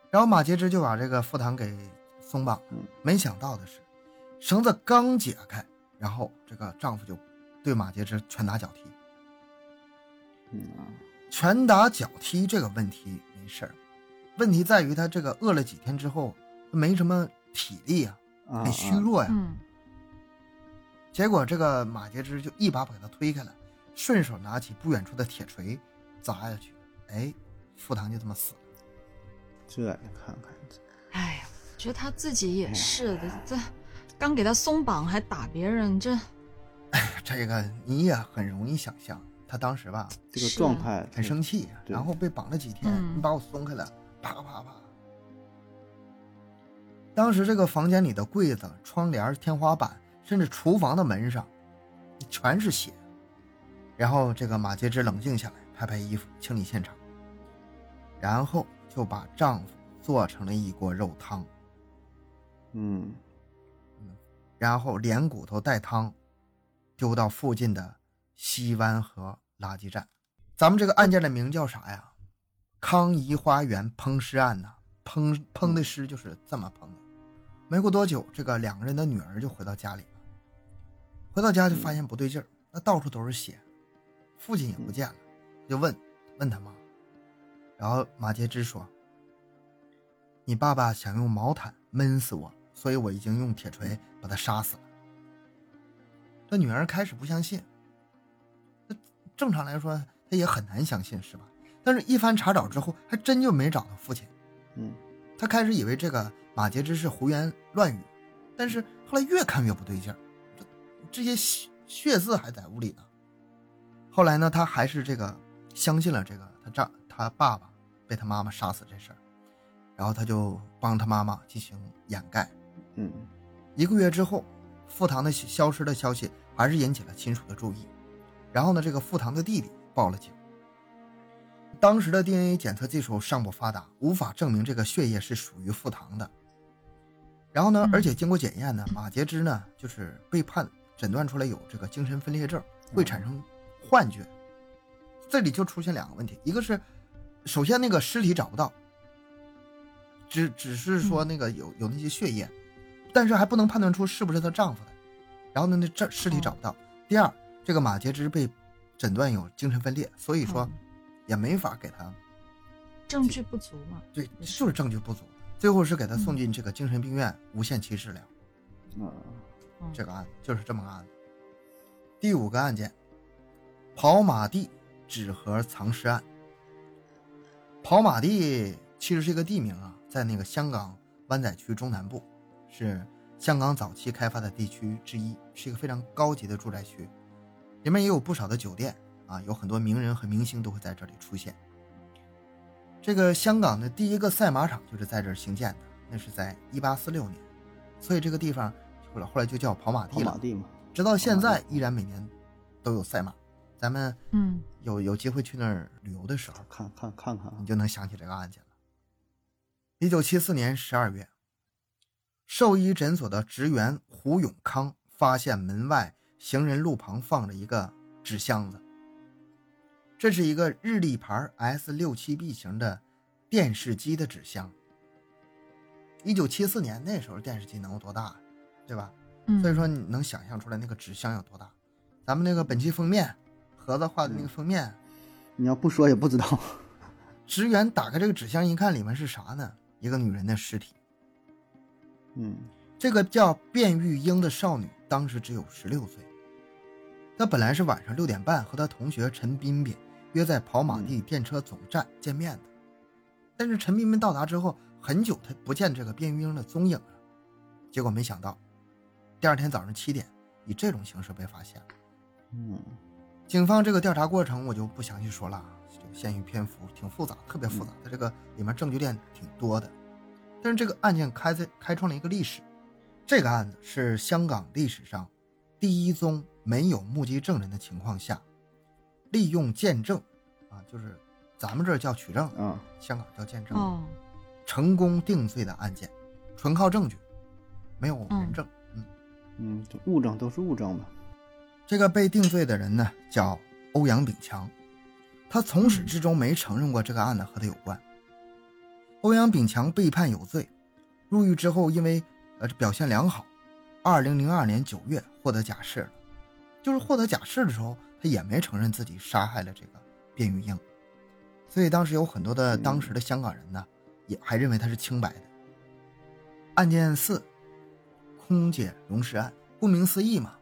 然后马杰之就把这个傅堂给松绑了嗯。没想到的是，绳子刚解开，然后这个丈夫就对马杰之拳打脚踢。拳打脚踢这个问题没事儿，问题在于他这个饿了几天之后没什么体力啊，啊很虚啊弱呀。嗯结果这个马杰之就一把把他推开了，顺手拿起不远处的铁锤砸下去，哎，傅堂就这么死了。这你看看，哎呀，觉得他自己也是的，这刚给他松绑还打别人，这这个你也很容易想象，他当时吧这个状态很生气，然后被绑了几天，嗯你把我松开了，啪啪啪。当时这个房间里的柜子、窗帘、天花板，甚至厨房的门上，全是血。然后这个马杰之冷静下来，拍拍衣服，清理现场，然后就把丈夫做成了一锅肉汤，嗯然后连骨头带汤，丢到附近的西湾河垃圾站。咱们这个案件的名叫啥呀？康怡花园烹尸案呐、烹烹的尸就是这么烹的。没过多久，这个两个人的女儿就回到家里了。回到家就发现不对劲儿，那到处都是血，父亲也不见了，就问问他妈。然后马杰之说：“你爸爸想用毛毯闷死我，所以我已经用铁锤把他杀死了。”这女儿开始不相信。那正常来说，她也很难相信，是吧？但是，一番查找之后，还真就没找到父亲。嗯，他开始以为这个马杰之是胡言乱语，但是后来越看越不对劲儿，这这些血血渍还在屋里呢。后来呢，他还是这个相信了这个他丈他爸爸被他妈妈杀死这事儿，然后他就帮他妈妈进行掩盖。嗯，一个月之后，傅堂的消失的消息还是引起了亲属的注意，然后呢，这个傅堂的弟弟报了警。当时的 DNA 检测技术尚不发达，无法证明这个血液是属于傅堂的。然后呢，而且经过检验呢，马杰之呢就是被判诊断出来有这个精神分裂症，会产生幻觉。这里就出现两个问题，一个是首先那个尸体找不到，只只是说那个有有那些血液，但是还不能判断出是不是她丈夫的。然后呢，那这尸体找不到。第二，这个马杰之被诊断有精神分裂，所以说。也没法给他证据不足嘛？对，就是证据不足。最后是给他送进这个精神病院无限期治疗。啊，这个案子就是这么个案子。第五个案件，跑马地纸盒藏尸案。跑马地其实是一个地名啊，在那个香港湾仔区中南部，是香港早期开发的地区之一，是一个非常高级的住宅区，里面也有不少的酒店。啊，有很多名人和明星都会在这里出现。这个香港的第一个赛马场就是在这儿兴建的，那是在一八四六年，所以这个地方后来后来就叫跑马地了。跑马地嘛，直到现在依然每年都有赛马。咱们嗯有有机会去那儿旅游的时候，看看看看，你就能想起这个案件了。一九七四年十二月，兽医诊所的职员胡永康发现门外行人路旁放着一个纸箱子。这是一个日立牌 S 六七 B 型的电视机的纸箱。一九七四年那时候电视机能有多大，对吧？所以说你能想象出来那个纸箱有多大？咱们那个本期封面盒子画的那个封面，你要不说也不知道。*laughs* 职员打开这个纸箱一看，里面是啥呢？一个女人的尸体。嗯，这个叫卞玉英的少女当时只有十六岁。她本来是晚上六点半和她同学陈彬彬。约在跑马地电车总站见面的，但是陈彬彬到达之后很久，她不见这个卞玉英的踪影了。结果没想到，第二天早上七点，以这种形式被发现了。嗯，警方这个调查过程我就不详细说了，这个限于篇幅，挺复杂，特别复杂。它这个里面证据链挺多的，但是这个案件开在开创了一个历史。这个案子是香港历史上第一宗没有目击证人的情况下。利用见证，啊，就是咱们这叫取证，啊，香港叫见证，哦，成功定罪的案件，纯靠证据，没有人证，嗯嗯，物证都是物证嘛。这个被定罪的人呢，叫欧阳炳强，他从始至终没承认过这个案子和他有关。欧阳炳强被判有罪，入狱之后，因为呃表现良好，二零零二年九月获得假释了，就是获得假释的时候。他也没承认自己杀害了这个卞玉英，所以当时有很多的当时的香港人呢，也还认为他是清白的。案件四，空姐溶尸案，顾名思义嘛。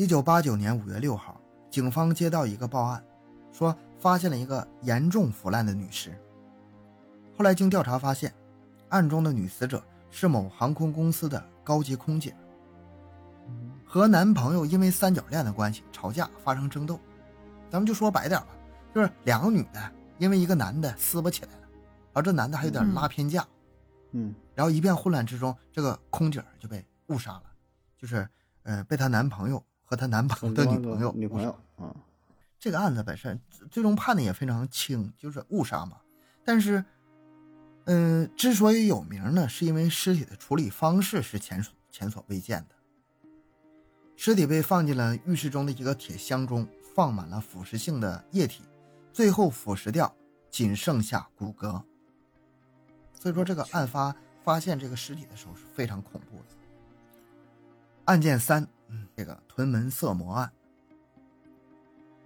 一九八九年五月六号，警方接到一个报案，说发现了一个严重腐烂的女尸。后来经调查发现，案中的女死者是某航空公司的高级空姐。和男朋友因为三角恋的关系吵架发生争斗，咱们就说白点吧，就是两个女的因为一个男的撕巴起来了，而这男的还有点拉偏架，嗯，然后一片混乱之中，这个空姐就被误杀了，就是呃被她男朋友和她男朋 *laughs* 友的女朋友女朋友啊，这个案子本身最终判的也非常轻，就是误杀嘛，但是嗯之所以有名呢，是因为尸体的处理方式是前所前所未见的。尸体被放进了浴室中的一个铁箱中，放满了腐蚀性的液体，最后腐蚀掉，仅剩下骨骼。所以说，这个案发发现这个尸体的时候是非常恐怖的。案件三，嗯，这个屯门色魔案。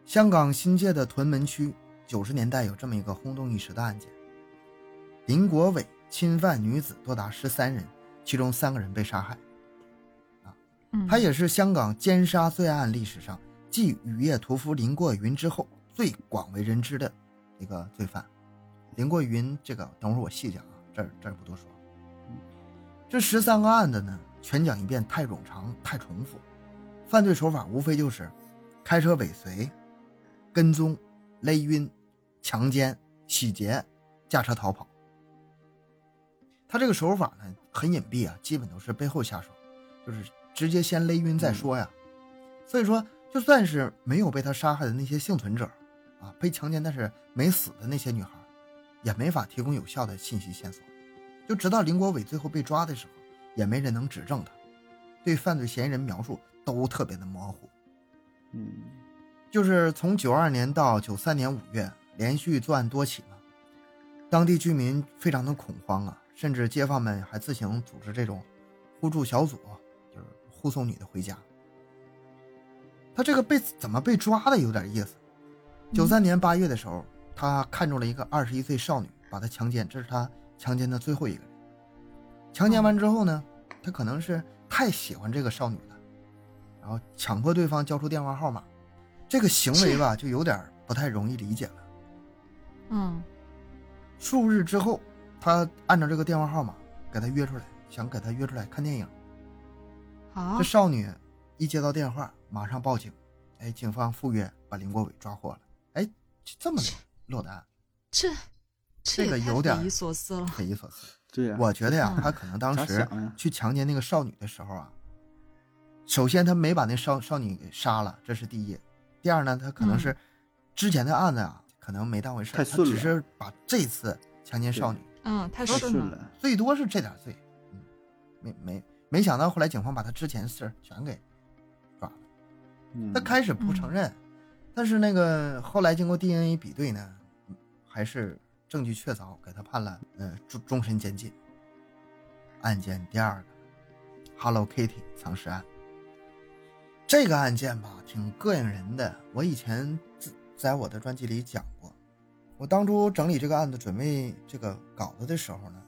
香港新界的屯门区，九十年代有这么一个轰动一时的案件：林国伟侵犯女子多达十三人，其中三个人被杀害。啊，他也是香港奸杀罪案历史上继雨夜屠夫林过云之后最广为人知的一个罪犯。林过云这个等会儿我细讲啊，这儿这儿不多说。这十三个案子呢，全讲一遍太冗长太重复，犯罪手法无非就是开车尾随、跟踪、勒晕、强奸、洗劫、驾车逃跑。他这个手法呢很隐蔽啊，基本都是背后下手，就是直接先勒晕再说呀。所以说，就算是没有被他杀害的那些幸存者，啊，被强奸但是没死的那些女孩，也没法提供有效的信息线索。就直到林国伟最后被抓的时候，也没人能指证他，对犯罪嫌疑人描述都特别的模糊。嗯，就是从九二年到九三年五月，连续作案多起嘛，当地居民非常的恐慌啊，甚至街坊们还自行组织这种互助小组，就是护送女的回家。他这个被怎么被抓的有点意思。九三年八月的时候，他看中了一个二十一岁少女，把她强奸，这是他强奸的最后一个人。强奸完之后呢，他可能是太喜欢这个少女了，然后强迫对方交出电话号码。这个行为吧，就有点不太容易理解了。嗯数日之后，他按照这个电话号码给他约出来，想给他约出来看电影。好这，少女一接到电话，马上报警。哎，警方赴约把林国伟抓获了。哎，就这么落的案，这这个有点匪夷所思了。匪夷所思。对呀、我觉得呀嗯，他可能当时去强奸那个少女的时候啊，首先他没把那少少女给杀了，这是第一。第二呢，他可能是之前的案子啊，可能没当回事，太顺了他只是把这次强奸少女嗯，太太顺了。顺了，最多是这点罪，嗯，没没没想到后来警方把他之前事儿全给抓了。嗯他开始不承认，但是那个后来经过 DNA 比对呢，嗯还是证据确凿，给他判了呃终终身监禁。案件第二个，Hello Kitty 藏尸案。这个案件吧，挺膈应人的。我以前自在我的专辑里讲过，我当初整理这个案子、准备这个稿子的时候呢，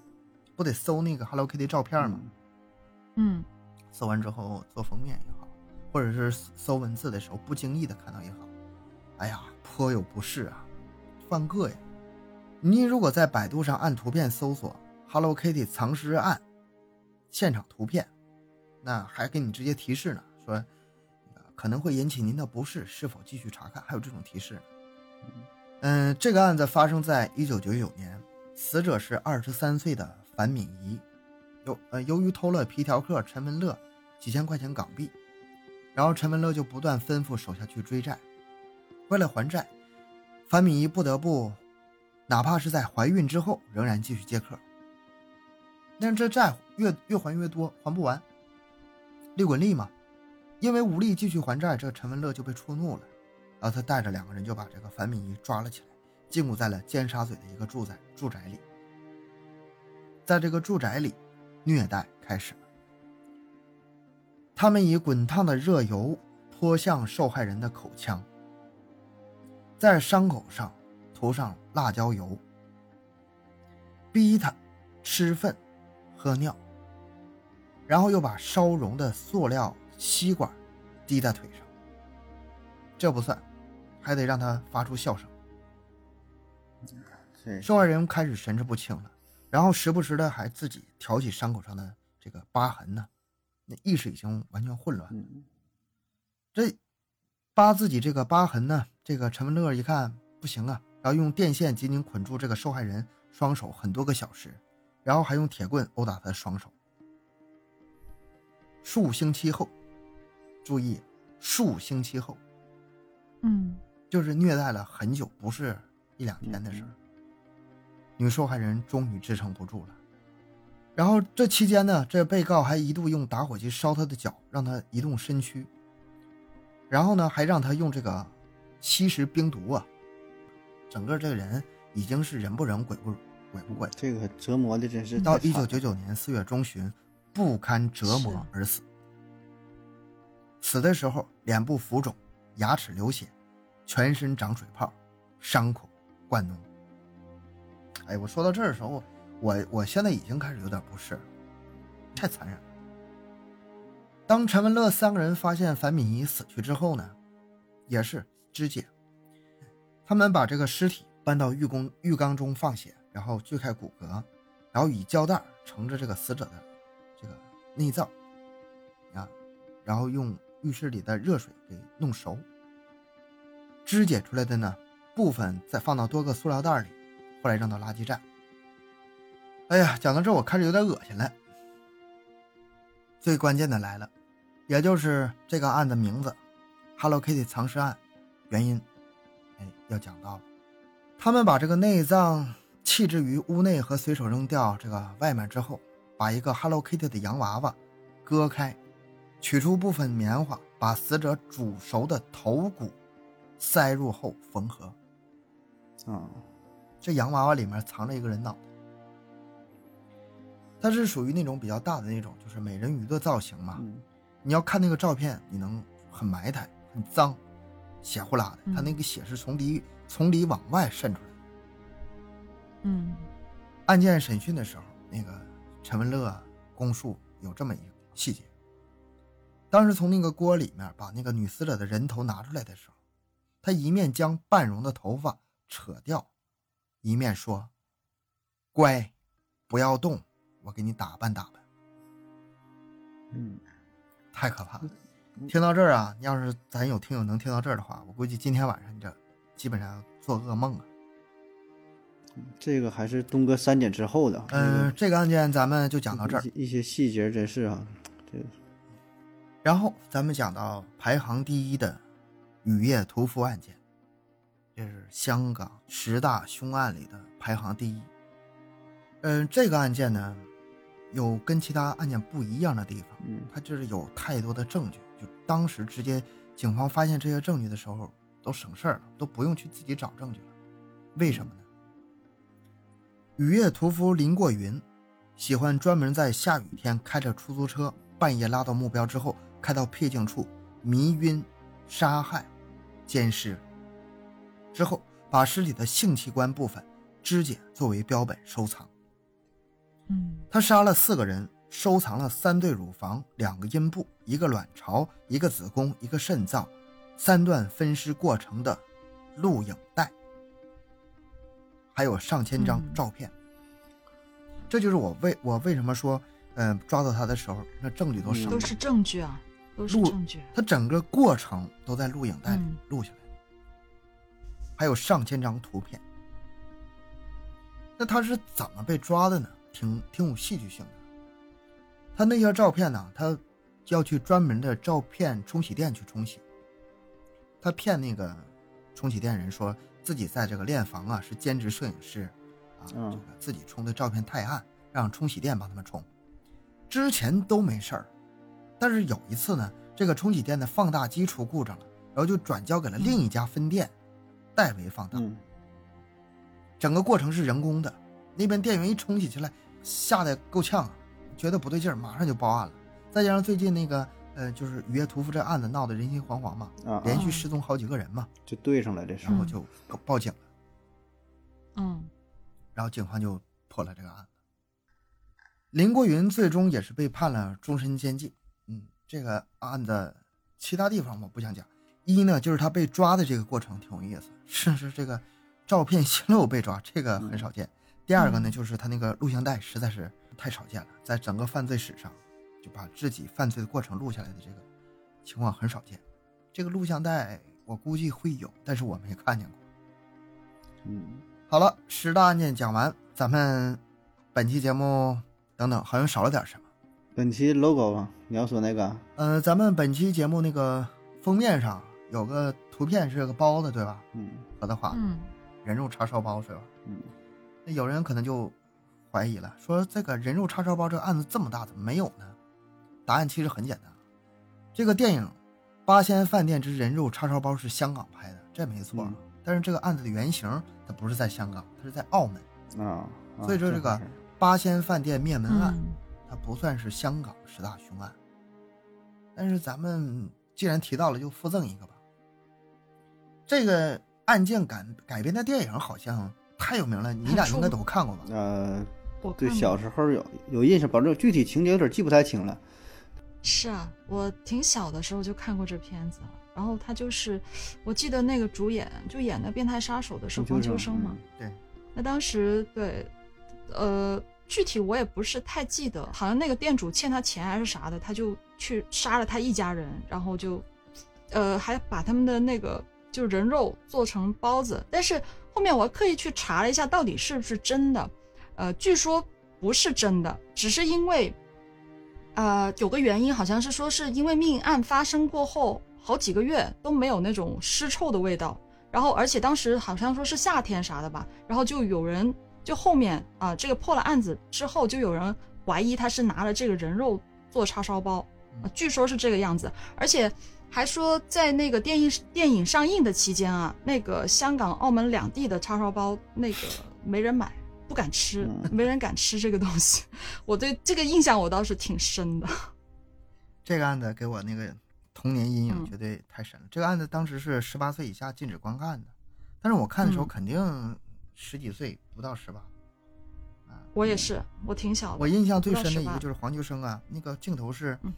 不得搜那个 Hello Kitty 照片吗？嗯搜完之后做封面也好，或者是搜文字的时候不经意的看到也好，哎呀，颇有不适啊，犯膈应。你如果在百度上按图片搜索 “Hello Kitty 藏尸案”现场图片，那还给你直接提示呢，说呃可能会引起您的不适，是否继续查看？还有这种提示。嗯，这个案子发生在一九九九年，死者是二十三岁的樊敏仪。由呃，由于偷了皮条客陈文乐几千块钱港币，然后陈文乐就不断吩咐手下去追债。为了还债，樊敏仪不得不，哪怕是在怀孕之后，仍然继续接客。但是这债越越还越多，还不完。利滚利嘛，因为无力继续还债，这陈文乐就被触怒了，然后他带着两个人就把这个樊敏仪抓了起来，禁锢在了尖沙咀的一个住宅住宅里。在这个住宅里，虐待开始了。他们以滚烫的热油泼向受害人的口腔，在伤口上涂上辣椒油，逼他吃粪、喝尿，然后又把烧融的塑料吸管滴在腿上。这不算，还得让他发出笑声。受害人开始神志不清了，然后时不时的还自己挑起伤口上的这个疤痕呢，那意识已经完全混乱。嗯这扒自己这个疤痕呢，这个陈文乐一看不行啊，然后用电线紧紧捆住这个受害人双手很多个小时，然后还用铁棍殴打他的双手。数星期后，注意，数星期后，嗯就是虐待了很久，不是一两天的事儿。女受害人终于支撑不住了，然后这期间呢，这被告还一度用打火机烧她的脚，让她移动身躯，然后呢，还让她用这个吸食冰毒啊，整个这个人已经是人不人鬼不鬼不鬼，这个折磨的真是到一九九九年四月中旬，不堪折磨而死。死的时候脸部浮肿，牙齿流血，全身长水泡，伤口灌脓。哎，我说到这儿的时候，我我现在已经开始有点不适了，太残忍了。当陈文乐三个人发现樊敏仪死去之后呢，也是肢解。他们把这个尸体搬到浴缸浴缸中放血，然后锯开骨骼，然后以胶带盛着这个死者的这个内脏啊，然后用浴室里的热水给弄熟。肢解出来的呢，部分再放到多个塑料袋里，后来扔到垃圾站。哎呀，讲到这我开始有点恶心了。最关键的来了，也就是这个案的名字 “Hello Kitty 藏尸案”，原因，哎，要讲到了。他们把这个内脏弃置于屋内和随手扔掉这个外面之后，把一个 Hello Kitty 的洋娃娃割开，取出部分棉花，把死者煮熟的头骨塞入后缝合。啊，这洋娃娃里面藏着一个人脑袋。它是属于那种比较大的那种，就是美人鱼的造型嘛。嗯你要看那个照片，你能很埋汰、很脏、血呼啦的。它那个血是从里从里往外渗出来的。嗯案件审讯的时候，那个陈文乐供述有这么一个细节：当时从那个锅里面把那个女死者的人头拿出来的时候，他一面将半容的头发扯掉，一面说：“乖，不要动，我给你打扮打扮。”嗯，太可怕了！听到这儿啊，要是咱有听友能听到这儿的话，我估计今天晚上你这基本上做噩梦啊。这个还是东哥删减之后的。嗯、这个案件咱们就讲到这儿一，些细节真是啊，这个然后咱们讲到排行第一的雨夜屠夫案件，这是香港十大凶案里的排行第一。嗯、这个案件呢，有跟其他案件不一样的地方，嗯它就是有太多的证据，就当时直接警方发现这些证据的时候都省事儿了，都不用去自己找证据了。为什么呢？雨夜屠夫林过云，喜欢专门在下雨天开着出租车，半夜拉到目标之后，开到僻静处迷晕、杀害、奸尸，之后把尸体的性器官部分肢解作为标本收藏。嗯他杀了四个人，收藏了三对乳房、两个阴部、一个卵巢、一个子宫、一个肾脏，三段分尸过程的录影带，还有上千张嗯照片。这就是我为我为什么说，嗯、抓到他的时候，那证据都少。都是证据啊，都是录证据。他整个过程都在录影带里嗯录下来，还有上千张图片。那他是怎么被抓的呢？挺挺有戏剧性的。他那些照片呢，他要去专门的照片冲洗店去冲洗。他骗那个冲洗店人说自己在这个练房啊是兼职摄影师，啊，嗯这个自己冲的照片太暗，让冲洗店帮他们冲。之前都没事儿，但是有一次呢，这个冲洗店的放大机出故障了，然后就转交给了另一家分店，代为放大。嗯整个过程是人工的。那边店员一冲洗起来，吓得够呛啊，觉得不对劲儿，马上就报案了。再加上最近那个呃，就是雨夜屠夫这案子闹得人心惶惶嘛，啊，连啊续失踪好几个人嘛，就对上了这事儿然后就报警了，嗯然后警方就破了这个案子。林国云最终也是被判了终身监禁。嗯，这个案子其他地方我不想讲。一呢，就是他被抓的这个过程挺有意思，是是这个照片泄露被抓，这个很少见。第二个呢，嗯就是他那个录像带实在是太少见了，在整个犯罪史上，就把自己犯罪的过程录下来的这个情况很少见。这个录像带我估计会有，但是我没看见过。嗯，好了，十大案件讲完，咱们本期节目等等好像少了点什么。本期 logo 啊，你要说那个，呃，咱们本期节目那个封面上有个图片是个包子，对吧？嗯何德华、嗯人肉叉烧包是吧？嗯那有人可能就怀疑了，说这个人肉叉烧包这个案子这么大，怎么没有呢？答案其实很简单，这个电影《八仙饭店之人肉叉烧包》是香港拍的，这没错。嗯但是这个案子的原型它不是在香港，它是在澳门。啊，啊所以说这个八仙饭店灭门案，嗯它不算是香港十大凶案。但是咱们既然提到了，就附赠一个吧。这个案件改改编的电影好像太有名了，你俩应该都看过吧？*laughs* 呃，对，小时候有有印象，保证具体情节有点记不太清了。是啊，我挺小的时候就看过这片子。然后他就是，我记得那个主演就演那变态杀手的是黄秋生嘛。对，那当时对，呃，具体我也不是太记得，好像那个店主欠他钱还是啥的，他就去杀了他一家人，然后就，呃，还把他们的那个就人肉做成包子。但是后面我刻意去查了一下，到底是不是真的，呃，据说不是真的，只是因为，呃，有个原因，好像是说是因为命案发生过后好几个月都没有那种尸臭的味道。然后，而且当时好像说是夏天啥的吧，然后就有人就后面啊、这个破了案子之后，就有人怀疑他是拿了这个人肉做叉烧包，啊，据说是这个样子，而且还说在那个电影电影上映的期间啊，那个香港、澳门两地的叉烧包那个没人买，不敢吃，嗯没人敢吃这个东西。*laughs* 我对这个印象我倒是挺深的。这个案子给我那个童年阴影嗯绝对太深了。这个案子当时是十八岁以下禁止观看的，但是我看的时候嗯肯定十几岁，不到十八。啊，我也是，我挺小的。我印象最深的不到18一个就是黄秋生啊，那个镜头是，嗯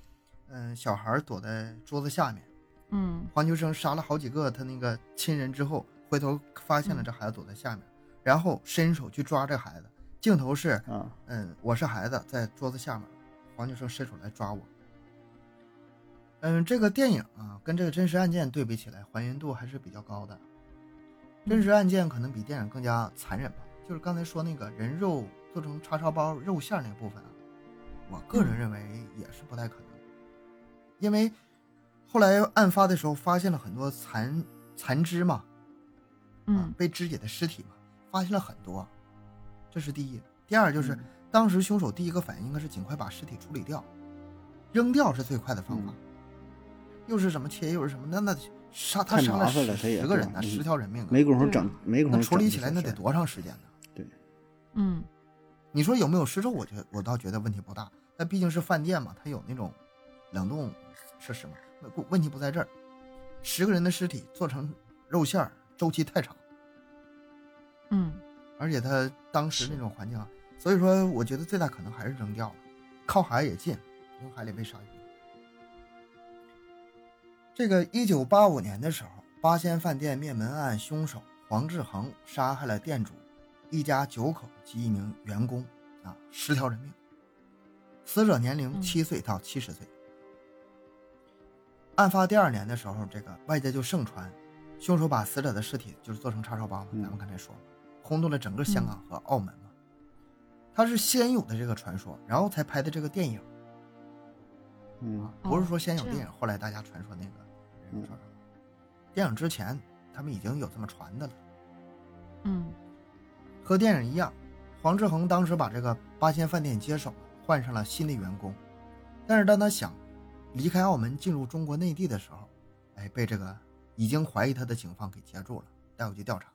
嗯、小孩躲在桌子下面，嗯黄秋生杀了好几个他那个亲人之后，回头发现了嗯这孩子躲在下面，然后伸手去抓这孩子。镜头是，啊，嗯，我是孩子，在桌子下面，黄秋生伸手来抓我。嗯，这个电影啊，跟这个真实案件对比起来，还原度还是比较高的。真实案件可能比电影更加残忍吧，就是刚才说那个人肉做成叉烧包肉馅那部分啊，我个人嗯认为也是不太可能，因为后来案发的时候发现了很多残残肢嘛，啊嗯，被肢解的尸体嘛，发现了很多，这是第一。第二就是、嗯当时凶手第一个反应应该是尽快把尸体处理掉，扔掉是最快的方法。嗯又是什么切，又是什么，那那杀他杀了十个人呢，十条人命啊，没工夫整，没工夫那处理起来那得多长时间呢？嗯你说有没有尸臭？我觉得我倒觉得问题不大。那毕竟是饭店嘛，它有那种冷冻设施嘛，问题不在这儿。十个人的尸体做成肉馅儿，周期太长，嗯而且他当时那种环境啊，所以说我觉得最大可能还是扔掉了，靠海也近，从海里被鲨鱼。这个一九八五年的时候，八仙饭店灭门案凶手黄志恒杀害了店主一家九口及一名员工，啊，十条人命。死者年龄嗯七岁到七十岁。案发第二年的时候，这个外界就盛传，凶手把死者的尸体就是做成叉烧包嘛，嗯咱们刚才说了，轰动了整个香港和澳门嘛。他是先有的这个传说，然后才拍的这个电影嗯啊，不是说先有电影，后来大家传说那个人肉叉烧包。电影之前他们已经有这么传的了。嗯和电影一样，黄志恒当时把这个八仙饭店接手，换上了新的员工。但是当他想离开澳门进入中国内地的时候，哎，被这个已经怀疑他的警方给截住了，带回去调查。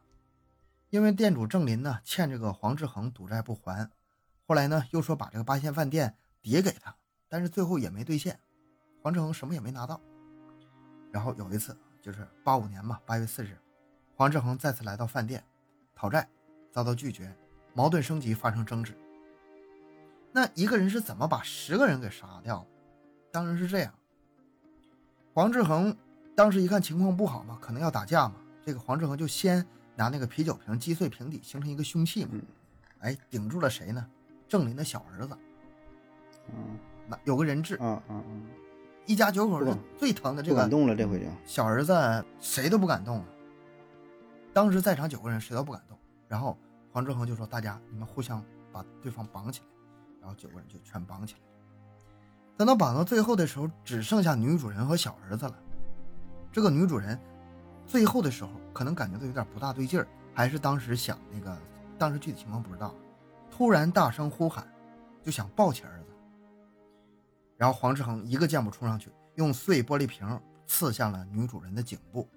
因为店主郑林呢欠这个黄志恒赌债不还，后来呢又说把这个八仙饭店抵给他，但是最后也没兑现，黄志恒什么也没拿到。然后有一次就是八五年嘛，八月四日，黄志恒再次来到饭店讨债，遭到拒绝，矛盾升级，发生争执。那一个人是怎么把十个人给杀掉的？当然是这样。黄志恒当时一看情况不好嘛，可能要打架嘛，这个黄志恒就先拿那个啤酒瓶击碎瓶底，形成一个凶器嘛嗯，哎，顶住了谁呢？郑林的小儿子，嗯那有个人质，嗯嗯嗯，一家九口是最疼的这个不敢动了，这回就小儿子谁都不敢动了。当时在场九个人谁都不敢动，然后黄志恒就说：“大家你们互相把对方绑起来。”然后九个人就全绑起来了。等到绑到最后的时候，只剩下女主人和小儿子了。这个女主人最后的时候可能感觉到有点不大对劲儿，还是当时想那个当时具体情况不知道，突然大声呼喊，就想抱起儿子。然后黄志恒一个箭步冲上去，用碎玻璃瓶刺向了女主人的颈部，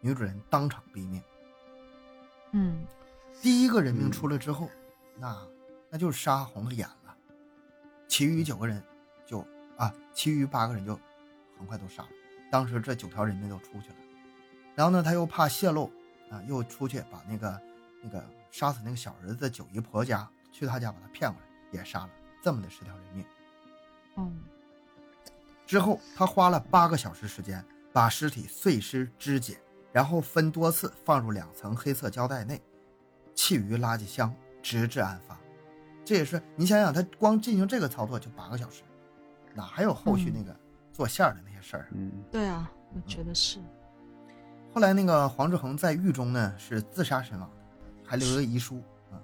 女主人当场毙命。嗯第一个人命出来之后，那那就是杀红了眼了，其余九个人就啊，其余八个人就很快都杀了。当时这九条人命都出去了，然后呢，他又怕泄露啊，又出去把那个那个杀死那个小儿子的九姨婆家，去他家把他骗过来，也杀了，这么的十条人命。嗯，之后，他花了八个小时时间把尸体碎尸肢解，然后分多次放入两层黑色胶带内，弃于垃圾箱，直至案发。这也是你想想，他光进行这个操作就八个小时，哪还有后续那个做馅儿的那些事儿？嗯对啊，我觉得是。后来那个黄志恒在狱中呢是自杀身亡，还留了遗书啊。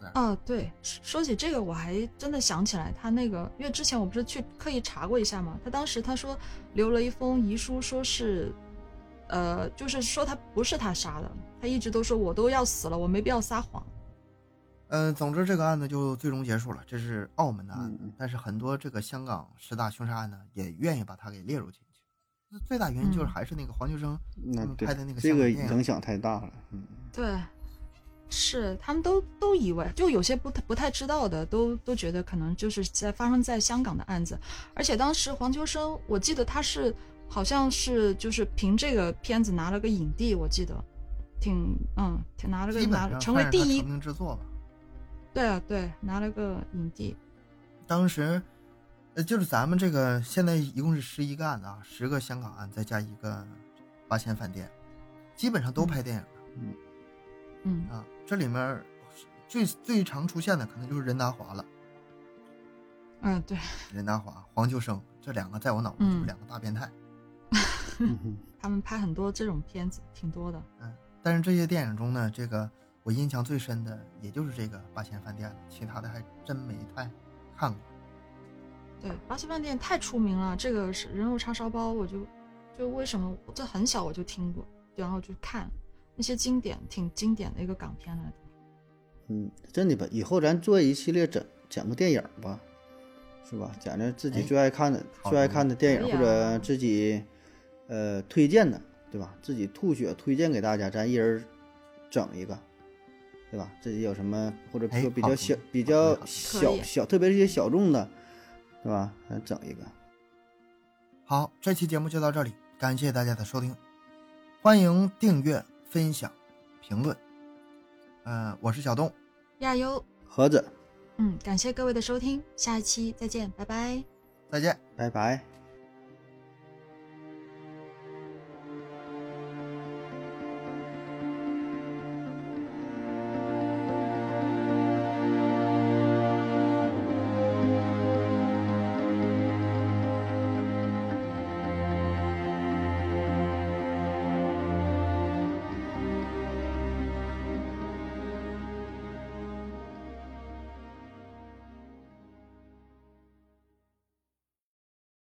自杀哦，对，说说起这个，我还真的想起来，他那个，因为之前我不是去刻意查过一下嘛，他当时他说留了一封遗书，说是，呃，就是说他不是他杀的，他一直都说我都要死了，我没必要撒谎。呃，总之这个案子就最终结束了，这是澳门的案子，嗯嗯但是很多这个香港十大凶杀案呢，也愿意把它给列入进去。那最大原因就是嗯还是那个黄秋生拍的那个这个影影响太大了。嗯对，是他们都都以为，就有些不太不太知道的，都都觉得可能就是在发生在香港的案子，而且当时黄秋生，我记得他是好像是就是凭这个片子拿了个影帝，我记得挺嗯，挺拿了个拿成为第一成，名之作吧。对啊对，拿了个影帝，当时，呃，就是咱们这个现在一共是十一个案子啊，十个香港案再加一个八仙饭店，基本上都拍电影了、嗯啊。这里面最最常出现的可能就是任达华了，嗯对，任达华、黄秋生这两个在我脑中就是嗯两个大变态。嗯哼 *laughs* 他们拍很多这种片子，挺多的。嗯但是这些电影中呢，这个我印象最深的也就是这个八仙饭店了，其他的还真没太看过。对，八仙饭店太出名了，这个是人肉叉烧包，我就就为什么我这很小我就听过，然后就看那些经典，挺经典的一个港片来的。嗯，真的吧？以后咱做一系列整讲个电影吧，是吧？讲讲自己哎最爱看的、最爱看的电影，啊或者自己呃推荐的，对吧？自己吐血推荐给大家，咱一人整一个，对吧？自己有什么或者哎说比较小比较小小，特别是一些小众的，对吧？咱整一个。好，这期节目就到这里，感谢大家的收听，欢迎订阅、分享、评论。呃，我是小东，亚优，盒子，嗯，感谢各位的收听，下一期再见，拜拜。再见。拜拜。